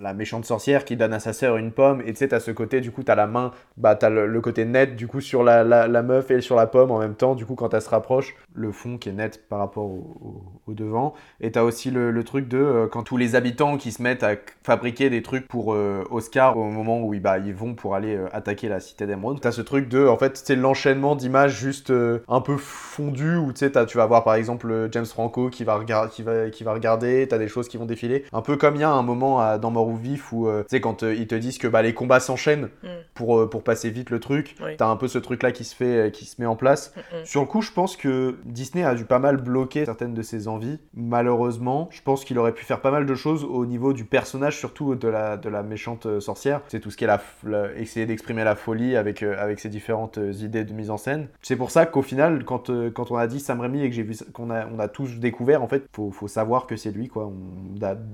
la méchante sorcière qui donne à sa sœur une pomme et tu sais t'as ce côté du coup t'as la main bah t'as le, côté net du coup sur la, la, meuf et sur la pomme en même temps du coup quand elle se rapproche le fond qui est net par rapport au, devant. Et t'as aussi le, truc de euh, quand tous les habitants qui se mettent à fabriquer des trucs pour euh, Oscar au moment où bah, ils vont pour aller attaquer la cité d'Emeraude t'as ce truc de en fait c'est l'enchaînement d'images juste un peu fondues où tu sais tu vas voir par exemple James Franco qui va, qui va, qui va regarder t'as des choses qui vont défiler un peu comme il y a un moment à- dans Mort ou Vif où euh, tu sais quand euh, ils te disent que bah, les combats s'enchaînent Mm. pour, euh, pour passer vite le truc Oui. t'as un peu ce truc là qui se fait qui se met en place Mm, mm. sur le coup, je pense que Disney a dû pas mal bloquer certaines de ses envies. Malheureusement, je pense qu'il aurait pu faire pas mal de choses au niveau du personnage, surtout de la, de la méchante sorcière. C'est tout ce qui est la, f- la- essayer d'exprimer la folie avec, euh, avec ses différentes idées de mise en scène. C'est pour ça qu'au final, quand, euh, quand on a dit Sam Raimi et que j'ai vu qu'on a, on a tous découvert, en fait, faut, faut savoir que c'est lui, quoi. On a-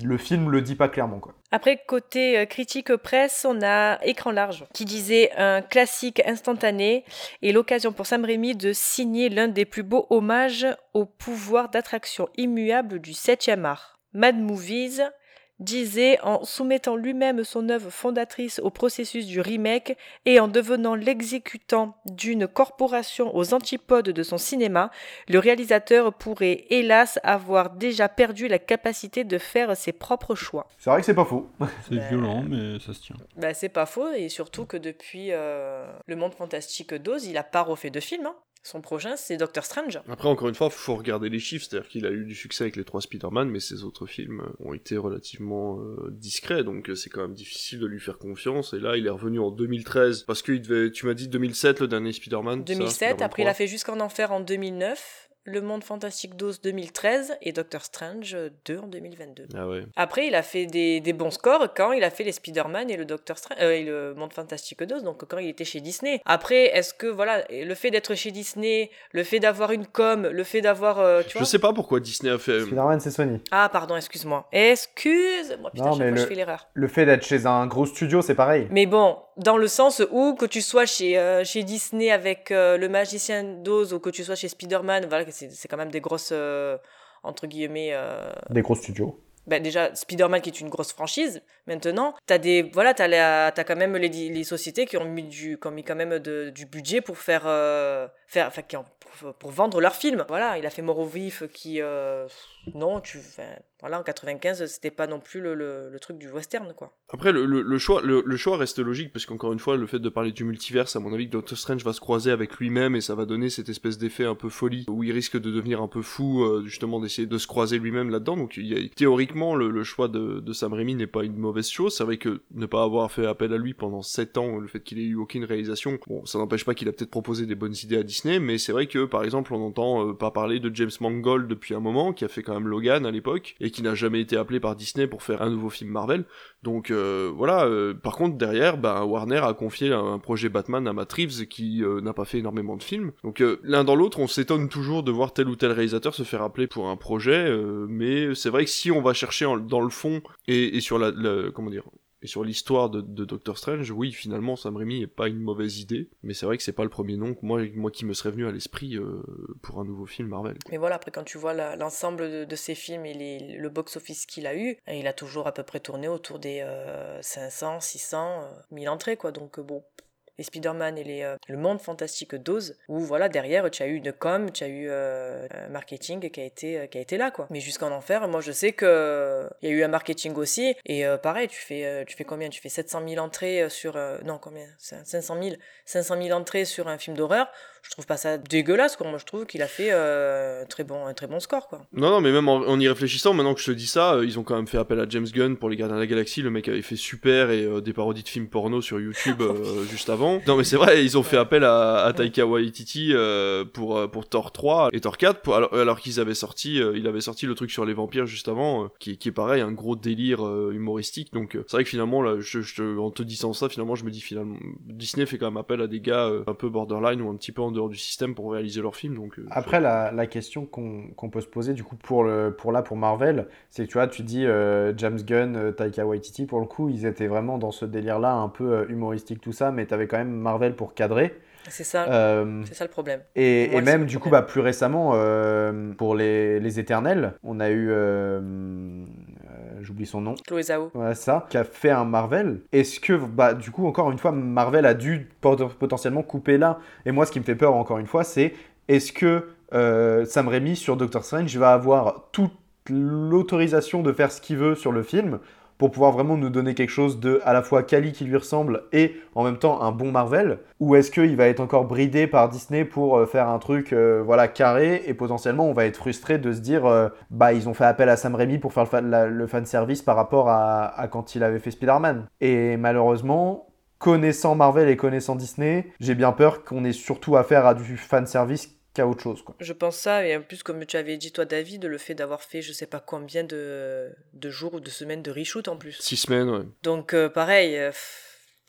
le film le dit pas clairement. Après, côté euh, critique presse, on a Écran Large qui disait un classique instantané et l'occasion pour Sam Raimi de signer l'un des plus beaux hommages au pouvoir d'attraction immuable du 7e art. Mad Movies disait en soumettant lui-même son œuvre fondatrice au processus du remake et en devenant l'exécutant d'une corporation aux antipodes de son cinéma, le réalisateur pourrait hélas avoir déjà perdu la capacité de faire ses propres choix. C'est vrai que c'est pas faux. C'est violent, mais ça se tient. Bah, c'est pas faux, et surtout que depuis euh, Le Monde Fantastique d'Oz, il a pas refait de film. hein. Son prochain, c'est Doctor Strange. Après, encore une fois, faut regarder les chiffres, c'est-à-dire qu'il a eu du succès avec les trois Spider-Man, mais ses autres films ont été relativement euh, discrets, donc euh, c'est quand même difficile de lui faire confiance. Et là, il est revenu en 2013, parce que il devait, tu m'as dit 2007, le dernier Spider-Man c'est ça, 2007, Spider-Man après il 3. a fait Jusqu'en Enfer en 2009, Le Monde Fantastique d'Oz 2013 et Doctor Strange 2 en 2022. Ah ouais. Après, il a fait des, des bons scores quand il a fait les Spider-Man et le Doctor Strange euh, et le Monde Fantastique d'Oz, donc quand il était chez Disney. Après, est-ce que voilà, le fait d'être chez Disney, le fait d'avoir une com, le fait d'avoir, euh, tu Je vois sais pas pourquoi Disney a fait. Spider-Man, c'est Sony. Ah pardon, excuse-moi. Excuse-moi, putain, Non, mais fois le, je fais l'erreur. le fait d'être chez un gros studio, c'est pareil. Mais bon, dans le sens où que tu sois chez, euh, chez Disney avec euh, le magicien d'Oz ou que tu sois chez Spider-Man, voilà, c'est c'est quand même des grosses, euh, entre guillemets, Des gros studios. ben déjà Spider-Man qui est une grosse franchise maintenant t'as des voilà t'as la- t'as quand même les, les sociétés qui ont mis du qui ont mis quand même de- du budget pour faire faire enfin qui ont- pour, pour vendre leurs films voilà il a fait Mort au vif qui non tu voilà en 95 c'était pas non plus le, truc du western quoi Après, le, choix, le, choix reste logique, parce qu'encore une fois, le fait de parler du multiverse, à mon avis, Doctor Strange va se croiser avec lui-même, et ça va donner cette espèce d'effet un peu folie, où il risque de devenir un peu fou, euh, justement, d'essayer de se croiser lui-même là-dedans. Donc, théoriquement, le, choix de, Sam Raimi n'est pas une mauvaise chose. C'est vrai que ne pas avoir fait appel à lui pendant 7 ans, le fait qu'il ait eu aucune réalisation, bon, ça n'empêche pas qu'il a peut-être proposé des bonnes idées à Disney, mais c'est vrai que, par exemple, on entend euh, pas parler de James Mangold depuis un moment, qui a fait quand même Logan à l'époque, qui n'a jamais été appelé par Disney pour faire un nouveau film Marvel. Donc euh, voilà, euh, par contre derrière, bah, Warner a confié un, projet Batman à Matt Reeves qui euh, n'a pas fait énormément de films. Donc l'un dans l'autre, on s'étonne toujours de voir tel ou tel réalisateur se faire appeler pour un projet, mais c'est vrai que si on va chercher dans le fond et, et sur la, la- comment dire et sur l'histoire de, Doctor Strange, oui, finalement, Sam Raimi est pas une mauvaise idée, mais c'est vrai que c'est pas le premier nom que moi, moi qui me serait venu à l'esprit euh, pour un nouveau film Marvel. Mais voilà, après, quand tu vois l'ensemble de, de ses films et le box-office qu'il a eu, il a toujours à peu près tourné autour des euh, 500, 600, euh, 1000 entrées, quoi. Donc, euh, bon. Les Spider-Man et les, euh, le monde fantastique d'Oz, où voilà, derrière, tu as eu une com, tu as eu euh, un marketing qui a, été, euh, qui a été là, quoi. Mais jusqu'en enfer, moi, je sais que il y a eu un marketing aussi, et euh, pareil, tu fais, euh, tu fais combien? Tu fais 700 000 entrées euh, sur. euh, non, combien? 500 000 500 000 entrées sur un film d'horreur. Je trouve pas ça dégueulasse, quoi. Moi, je trouve qu'il a fait euh, un, très bon, un très bon score, quoi. Non, non, mais même en, en y réfléchissant, maintenant que je te dis ça, euh, ils ont quand même fait appel à James Gunn pour les Gardiens de la Galaxie. Le mec avait fait Super et euh, des parodies de films porno sur YouTube euh, juste avant. Non, mais c'est vrai, ils ont fait appel à, à Taika Waititi pour, pour Thor 3 et Thor 4, pour- alors, alors qu'ils avaient sorti, il avait sorti le truc sur les vampires juste avant, qui, qui est pareil, un gros délire humoristique. Donc c'est vrai que finalement, là, je, je en te disant ça, finalement, je me dis finalement, Disney fait quand même appel à des gars un peu borderline ou un petit peu en dehors du système pour réaliser leurs films. Donc euh, Après, la, la question qu'on qu'on peut se poser, du coup, pour, le, pour là, pour Marvel, c'est que tu vois, tu dis euh, James Gunn, euh, Taika Waititi, pour le coup, ils étaient vraiment dans ce délire-là, un peu euh, humoristique, tout ça, mais t'avais quand même Marvel pour cadrer. C'est ça, Euh, c'est ça le problème. Et, moi, et même du coup, bah, plus récemment, euh, pour les, les Éternels, on a eu, j'oublie son nom, Chloé Zhao. voilà ça, qui a fait un Marvel. Est-ce que, bah, du coup, encore une fois, Marvel a dû pot- potentiellement couper là. Et moi, ce qui me fait peur, encore une fois, c'est est-ce que euh, Sam Raimi sur Doctor Strange va avoir toute l'autorisation de faire ce qu'il veut sur le film pour pouvoir vraiment nous donner quelque chose de à la fois quali qui lui ressemble et en même temps un bon Marvel ou est-ce qu'il va être encore bridé par Disney pour euh, faire un truc euh, voilà carré et potentiellement on va être frustré de se dire euh, bah ils ont fait appel à Sam Raimi pour faire le, fan, la- le fan service par rapport à, à quand il avait fait Spider-Man. Et malheureusement connaissant Marvel et connaissant Disney j'ai bien peur qu'on ait surtout affaire à du fan service qu'à autre chose quoi. Je pense ça, et en plus, comme tu avais dit, toi, David, le fait d'avoir fait je sais pas combien de, de jours ou de semaines de reshoot en plus. six semaines, ouais. Donc, euh, pareil. euh,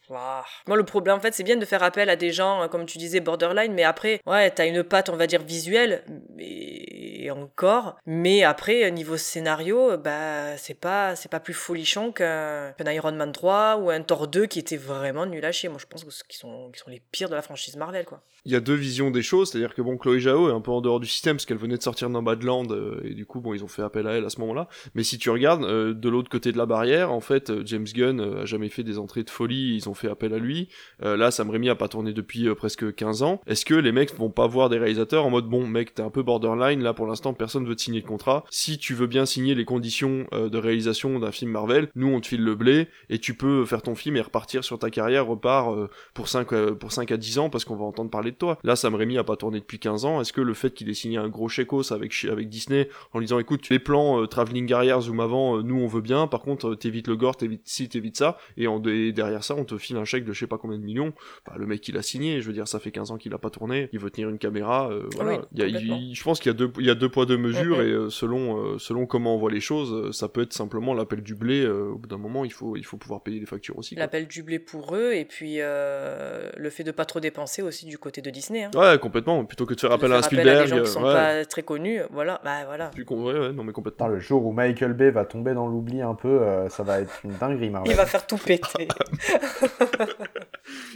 ouah. Moi, le problème, en fait, c'est bien de faire appel à des gens, euh, comme tu disais, borderline, mais après, ouais, t'as une patte, on va dire, visuelle, et encore. Mais après, euh, niveau scénario, euh, bah, c'est pas, c'est pas plus folichon qu'un Iron Man 3 ou un Thor 2 qui était vraiment nul à chier. Moi, je pense qu'ils sont, qu'ils sont les pires de la franchise Marvel, quoi. il y a deux visions des choses, c'est-à-dire que bon, Chloé Zhao est un peu en dehors du système parce qu'elle venait de sortir Nomadland euh, et du coup, bon, ils ont fait appel à elle à ce moment-là. Mais si tu regardes de l'autre côté de la barrière, en fait, James Gunn a jamais fait des entrées de folie, ils ont fait appel à lui. Euh, là, Sam Raimi a pas tourné depuis euh, presque 15 ans. Est-ce que les mecs vont pas voir des réalisateurs en mode bon, mec, t'es un peu borderline, là pour l'instant, personne veut te signer le contrat. Si tu veux bien signer les conditions euh, de réalisation d'un film Marvel, nous on te file le blé et tu peux faire ton film et repartir sur ta carrière, repart pour 5, euh, pour 5 à 10 ans parce qu'on va entendre parler de toi. Là, Sam Raimi a pas tourné depuis 15 ans. Est-ce que le fait qu'il ait signé un gros chèque avec, avec Disney en disant écoute, les plans Travelling Guerrière Zoom avant, nous on veut bien, par contre t'évites le gore, t'évites ci, t'évites ça, et, et derrière ça on te file un chèque de je sais pas combien de millions, bah, le mec il a signé, je veux dire ça fait 15 ans qu'il a pas tourné, il veut tenir une caméra, euh, voilà. oui, Il y a- complètement. il- je pense qu'il y a deux, il y a deux poids deux mesures et euh, selon, euh, selon comment on voit les choses, ça peut être simplement l'appel du blé. euh, au bout d'un moment, il faut, il faut pouvoir payer les factures aussi. L'appel du blé pour eux, et puis euh, le fait de pas trop dépenser aussi du côté de Disney. Hein. Ouais, complètement. Plutôt que de faire De appel à un faire Spielberg. des gens qui sont ouais. pas très connus, voilà, bah voilà. Plus con- ouais, ouais, non mais complètement. Le jour où Michael Bay va tomber dans l'oubli un peu, euh, ça va être une dinguerie Marvel. Il va faire tout péter.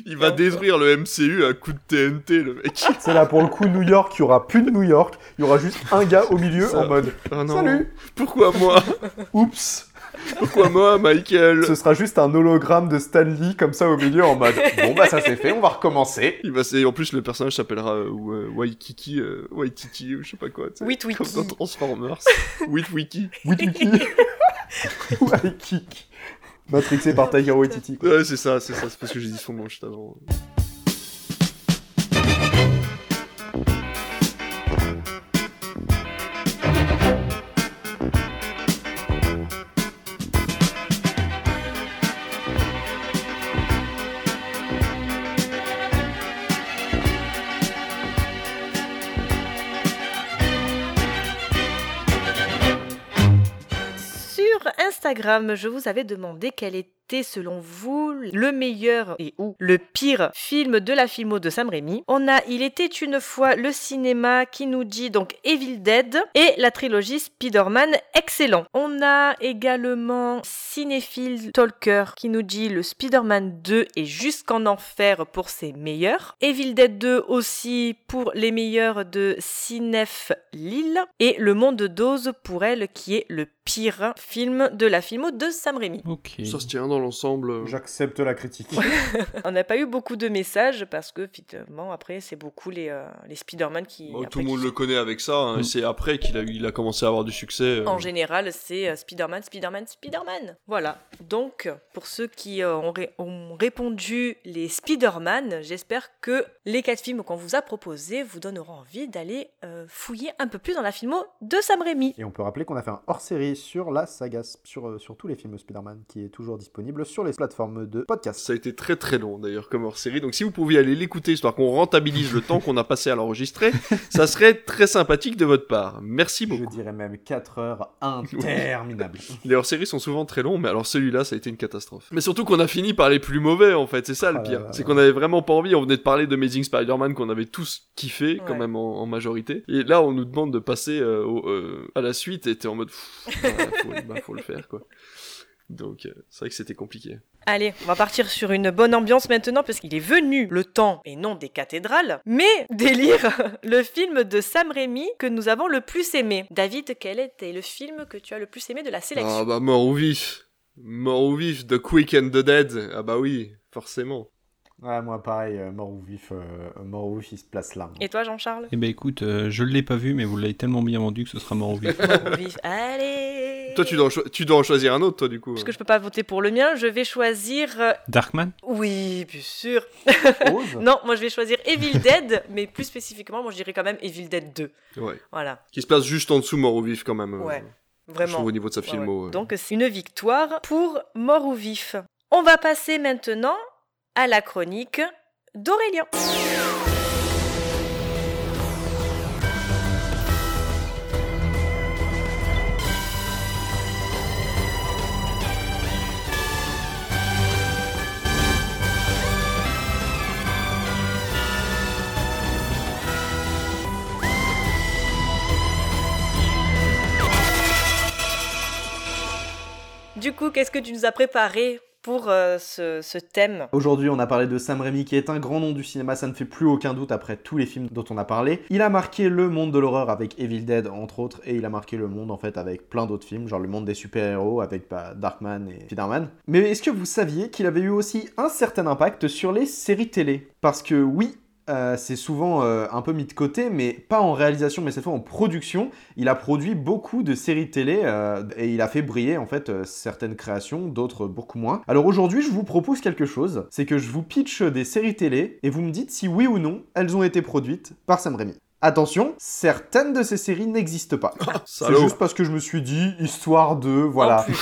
Il va détruire le MCU à coup de TNT, le mec. C'est là pour le coup New York, il y aura plus de New York, il y aura juste un gars au milieu Ça. en mode Ah non. Salut Pourquoi moi Oups Pourquoi moi, Michael Ce sera juste un hologramme de Stan Lee comme ça au milieu en mode Bon bah ça c'est fait, on va recommencer. Il va, c'est- en plus, le personnage s'appellera euh, euh, Waikiki, euh, Waititi, ou je sais pas quoi. tu sais. Witwiki. Comme dans Transformers. Witwiki. Witwiki. kick. Matrixé par Tiger Waititi. Ouais, c'est ça, c'est ça, c'est parce que j'ai dit son nom juste avant. Je vous avais demandé quel était selon vous le meilleur et ou le pire film de la filmo de Sam Raimi. On a Il était une fois le cinéma qui nous dit donc Evil Dead et la trilogie Spider-Man excellent. On a également Cinéphile Talker qui nous dit le Spider-Man 2 est jusqu'en enfer pour ses meilleurs. Evil Dead 2 aussi pour les meilleurs de Cinef Lille et Le Monde d'Oz pour elle qui est le pire film de la filmo de Sam Raimi. Ok. Ça se tient dans l'ensemble. euh, J'accepte la critique. On n'a pas eu beaucoup de messages parce que finalement après c'est beaucoup les, euh, les Spider-Man qui... Bon, après, tout le qui monde le connaît avec ça. hein, Mm. C'est après qu'il a, il a commencé à avoir du succès. euh. En général, c'est euh, Spider-Man, Spider-Man, Spider-Man. Voilà. Donc, pour ceux qui euh, ont, ré- ont répondu les Spider-Man, j'espère que les quatre films qu'on vous a proposés vous donneront envie d'aller euh, fouiller un peu plus dans la filmo de Sam Raimi. Et on peut rappeler qu'on a fait un hors-série sur la saga, sur, euh, sur tous les films Spider-Man, qui est toujours disponible sur les plateformes de podcast. Ça a été très très long d'ailleurs comme hors série. Donc si vous pouviez aller l'écouter histoire qu'on rentabilise le temps qu'on a passé à l'enregistrer, ça serait très sympathique de votre part. Merci Je beaucoup. dirais même 4 heures interminables. Les hors séries sont souvent très longs, mais alors celui-là, ça a été une catastrophe. Mais surtout qu'on a fini par les plus mauvais en fait, c'est ça le Ah là pire. C'est qu'on avait vraiment pas envie. On venait de parler d'Amazing Spider-Man qu'on avait tous kiffé quand même en, en majorité. Et là, on nous demande de passer euh, au- euh, à la suite et t'es en mode, pff, ouais, faut, bah, faut le faire quoi. Donc euh, c'est vrai que c'était compliqué. Allez, on va partir sur une bonne ambiance maintenant parce qu'il est venu le temps, et non des cathédrales, mais d'élire le film de Sam Raimi que nous avons le plus aimé. David, quel était le film que tu as le plus aimé de la sélection? Ah bah mort ou vif. Mort ou vif, The Quick and the Dead. Ah bah oui, forcément. Ouais, moi pareil, euh, mort ou vif, euh, mort ou vif, il se place là. Et toi, Jean-Charles? Eh ben écoute, euh, je l'ai pas vu, mais vous l'avez tellement bien vendu que ce sera mort au vif. Mort ou vif. Allez Toi, tu dois, en cho- tu dois en choisir un autre, toi, du coup. Puisque je peux pas voter pour le mien, je vais choisir. Darkman? Oui, bien sûr. Ose non, moi je vais choisir Evil Dead, mais plus spécifiquement, moi je dirais quand même Evil Dead 2. Ouais. Voilà, Qui se place juste en dessous Mort ou vif, quand même. euh, ouais, Je vraiment. trouve au niveau de sa Ouais, filmo. ouais. euh. Donc c'est une victoire pour Mort ou Vif. On va passer maintenant à la chronique d'Aurélien. Du coup, qu'est-ce que tu nous as préparé? Pour euh, ce, thème Aujourd'hui, on a parlé de Sam Raimi, qui est un grand nom du cinéma, ça ne fait plus aucun doute après tous les films dont on a parlé. Il a marqué le monde de l'horreur avec Evil Dead, entre autres, et il a marqué le monde, en fait, avec plein d'autres films, genre le monde des super-héros avec bah, Darkman et Spider-Man. Mais est-ce que vous saviez qu'il avait eu aussi un certain impact sur les séries télé? Parce que oui, euh, c'est souvent euh, un peu mis de côté, mais pas en réalisation, mais cette fois en production. Il a produit beaucoup de séries télé euh, et il a fait briller en fait certaines créations, d'autres beaucoup moins. Alors aujourd'hui, je vous propose quelque chose, c'est que je vous pitch des séries télé et vous me dites si oui ou non elles ont été produites par Sam Raimi. Attention, certaines de ces séries n'existent pas. c'est salaud. juste parce que je me suis dit, histoire de, voilà.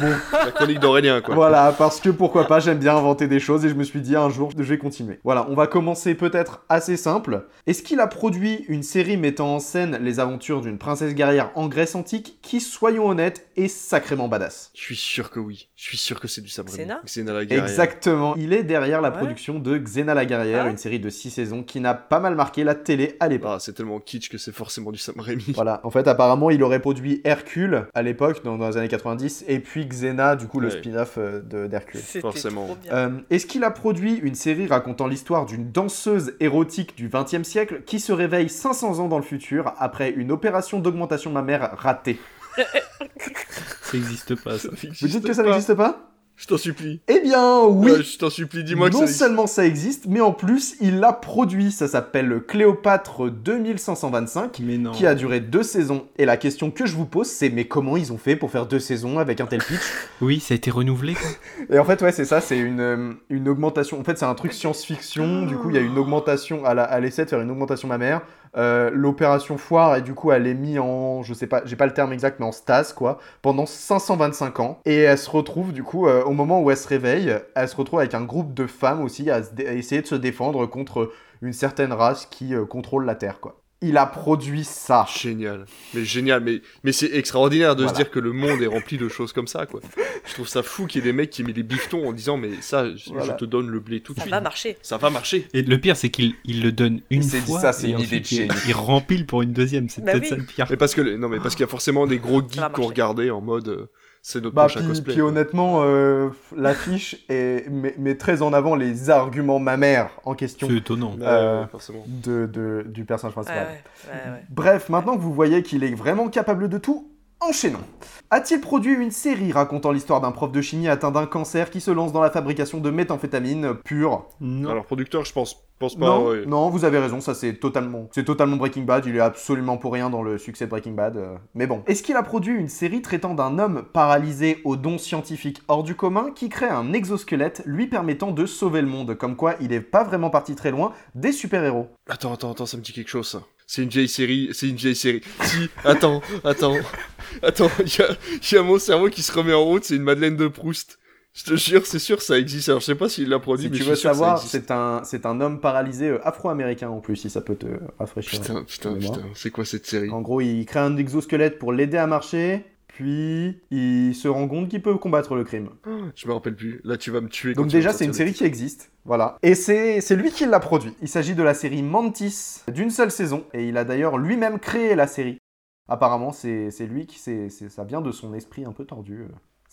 Bon, La chronique d'Aurélien, quoi. voilà, parce que pourquoi pas, j'aime bien inventer des choses et je me suis dit un jour je vais continuer. Voilà, on va commencer peut-être assez simple. Est-ce qu'il a produit une série mettant en scène les aventures d'une princesse guerrière en Grèce antique qui, soyons honnêtes, est sacrément badass? Je suis sûr que oui. Je suis sûr que c'est du Raimi. Xena? Xena la guerrière. Exactement, il est derrière la Ouais. production de Xena la guerrière, Ah ouais une série de 6 saisons qui n'a pas mal marqué la télé à l'époque. Ah, c'est tellement kitsch que c'est forcément du Sam Raimi. Voilà, en fait, apparemment, il aurait produit Hercule à l'époque, dans, dans les années 90, et puis Xena, du coup, le Ouais. spin-off euh, de- d'Hercule. Forcément. trop bien. Euh, Est-ce qu'il a produit une série racontant l'histoire d'une danseuse érotique du XXe siècle qui se réveille 500 ans dans le futur après une opération d'augmentation mammaire ratée? Ça existe pas, ça. Vous dites que ça n'existe pas? Je t'en supplie. Eh bien, oui Ouais, je t'en supplie, dis-moi que non ça existe. seulement ça existe, mais en plus, il l'a produit. Ça s'appelle Cléopâtre 2525, Mais non. qui a duré deux saisons. Et la question que je vous pose, c'est mais comment ils ont fait pour faire deux saisons avec un tel pitch? Oui, ça a été renouvelé, quoi. Et en fait, ouais, c'est ça, c'est une, euh, une augmentation. En fait, c'est un truc science-fiction. Du coup, il y a une augmentation. A- elle essaie de faire une augmentation mammaire. Euh, L'opération foire, et du coup, elle est mise en. Je sais pas, j'ai pas le terme exact, mais en stase, quoi, pendant 525 ans. Et elle se retrouve, du coup, euh, au moment où elle se réveille, elle se retrouve avec un groupe de femmes aussi à, essayer de se défendre contre une certaine race qui euh, contrôle la Terre, quoi. Il a produit ça. Génial. Mais génial, mais, mais c'est extraordinaire de Voilà. se dire que le monde est rempli de choses comme ça, quoi. Je trouve ça fou qu'il y ait des mecs qui mettent les biftons en disant, mais ça, je, Voilà. je te donne le blé tout de Ça suite. va marcher. Ça va marcher. Et le pire, c'est qu'il il le donne une fois. ça, c'est et une idée de il- génie. Il rempile pour une deuxième. C'est Bah peut-être oui. ça le pire. Mais parce que, non, mais parce qu'il y a forcément des gros geeks qui ont regardé en mode, euh, c'est notre Bah, prochain puis, cosplay. puis honnêtement, euh, l'affiche est- met, met très en avant les arguments mammaires en question C'est étonnant. Euh, ouais, de, de- du personnage Ouais, principal. ouais, ouais, ouais. Bref, maintenant que vous voyez qu'il est vraiment capable de tout, enchaînons. A-t-il produit une série racontant l'histoire d'un prof de chimie atteint d'un cancer qui se lance dans la fabrication de méthamphétamine pure? Non. Alors, producteur, je pense, pense pas. non, ouais. non, vous avez raison, ça c'est totalement, c'est totalement Breaking Bad. Il est absolument pour rien dans le succès de Breaking Bad. euh, mais bon, est-ce qu'il a produit une série traitant d'un homme paralysé aux dons scientifiques hors du commun qui crée un exosquelette lui permettant de sauver le monde? Comme quoi, il est pas vraiment parti très loin des super-héros. Attends, attends, attends, ça me dit quelque chose, ça. C'est une vieille série, c'est une vieille série. Si, attends, attends, attends, il y a, y a mon cerveau qui se remet en route, c'est une Madeleine de Proust. Je te jure, c'est sûr, ça existe. Alors, je sais pas s'il l'a produit, Si mais tu je veux sûr savoir, c'est un, c'est un homme paralysé euh, afro-américain en plus, si ça peut te rafraîchir. Putain, putain, putain, c'est quoi cette série? En gros, il crée un exosquelette pour l'aider à marcher, puis il se rend compte qu'il peut combattre le crime. Je me rappelle plus. Là, tu vas me tuer. Donc déjà, c'est une série qui existe, voilà. Et c'est c'est lui qui l'a produit. Il s'agit de la série Mantis, d'une seule saison, et il a d'ailleurs lui-même créé la série. Apparemment, c'est c'est lui qui... c'est c'est- ça vient de son esprit un peu tordu, euh,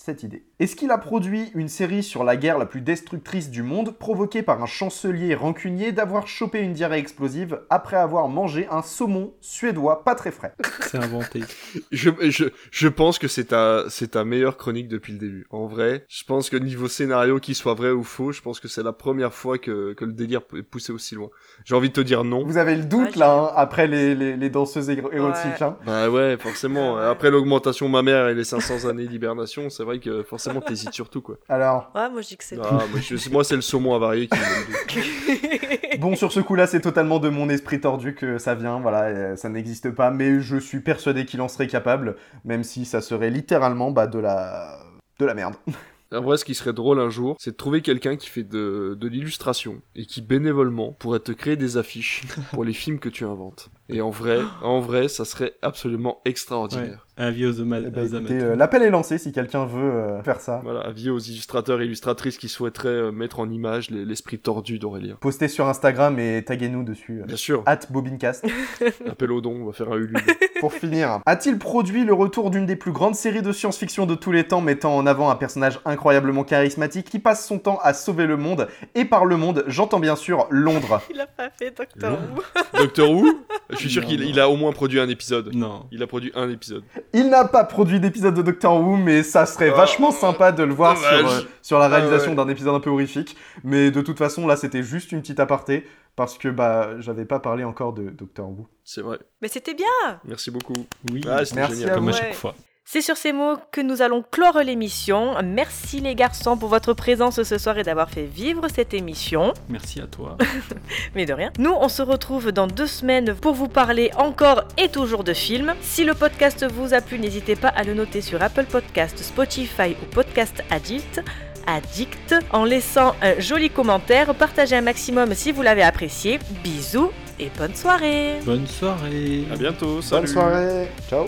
cette idée. Est-ce qu'il a produit une série sur la guerre la plus destructrice du monde, provoquée par un chancelier rancunier d'avoir chopé une diarrhée explosive après avoir mangé un saumon suédois pas très frais? C'est inventé. Je, je, je pense que c'est ta, c'est ta meilleure chronique depuis le début. En vrai, je pense que niveau scénario, qu'il soit vrai ou faux, je pense que c'est la première fois que, que le délire est poussé aussi loin. J'ai envie de te dire non. Vous avez le doute Ouais, là, hein, après les, les- les danseuses éro- érotiques. Ouais. hein. Bah ouais, forcément. Après l'augmentation mammaire et les 500 années d'hibernation, c'est vrai que forcément t'hésites surtout quoi. Alors, Ouais, moi je dis que c'est. Ah, moi, je- moi c'est le saumon avarié qui me donne Bon, sur ce coup-là, c'est totalement de mon esprit tordu que ça vient, voilà, euh, ça n'existe pas, mais je suis persuadé qu'il en serait capable, même si ça serait littéralement bah, de la... de la merde. En vrai, ce qui serait drôle un jour, c'est de trouver quelqu'un qui fait de, de l'illustration et qui bénévolement pourrait te créer des affiches pour les films que tu inventes. Et en vrai, en vrai, ça serait absolument extraordinaire. Avis aux, Eh ben, aux écoutez, amateurs. euh, L'appel est lancé si quelqu'un veut euh, faire ça. Voilà, avis aux illustrateurs et illustratrices qui souhaiteraient euh, mettre en image les- l'esprit tordu d'Aurélien. Postez sur Instagram et taguez-nous dessus. euh, Bien sûr, At Bobincast. appel au don, on va faire un Ulule. Pour finir, a-t-il produit le retour d'une des plus grandes séries de science-fiction de tous les temps, mettant en avant un personnage incroyablement charismatique qui passe son temps à sauver le monde Et par le monde, j'entends bien sûr Londres. Il a pas fait Doctor Who. Doctor Who? Je suis sûr qu'il a au moins produit un épisode. Non. Il a produit un épisode. Il n'a pas produit d'épisode de Doctor Who, mais ça serait Oh, vachement sympa de le voir sur, euh, sur la réalisation Ah ouais. d'un épisode un peu horrifique. Mais de toute façon, là, c'était juste une petite aparté, parce que bah, j'avais pas parlé encore de Doctor Who. C'est vrai. Mais c'était bien. Merci beaucoup. Oui. Ah, c'était Merci génial. à Comme à chaque fois. C'est sur ces mots que nous allons clore l'émission. Merci les garçons pour votre présence ce soir et d'avoir fait vivre cette émission. Merci à toi. Mais de rien. Nous, on se retrouve dans deux semaines pour vous parler encore et toujours de films. Si le podcast vous a plu, n'hésitez pas à le noter sur Apple Podcast, Spotify ou Podcast Addict. Addict, en laissant un joli commentaire, partagez un maximum si vous l'avez apprécié. Bisous et bonne soirée Bonne soirée. À bientôt. Salut. Bonne soirée Ciao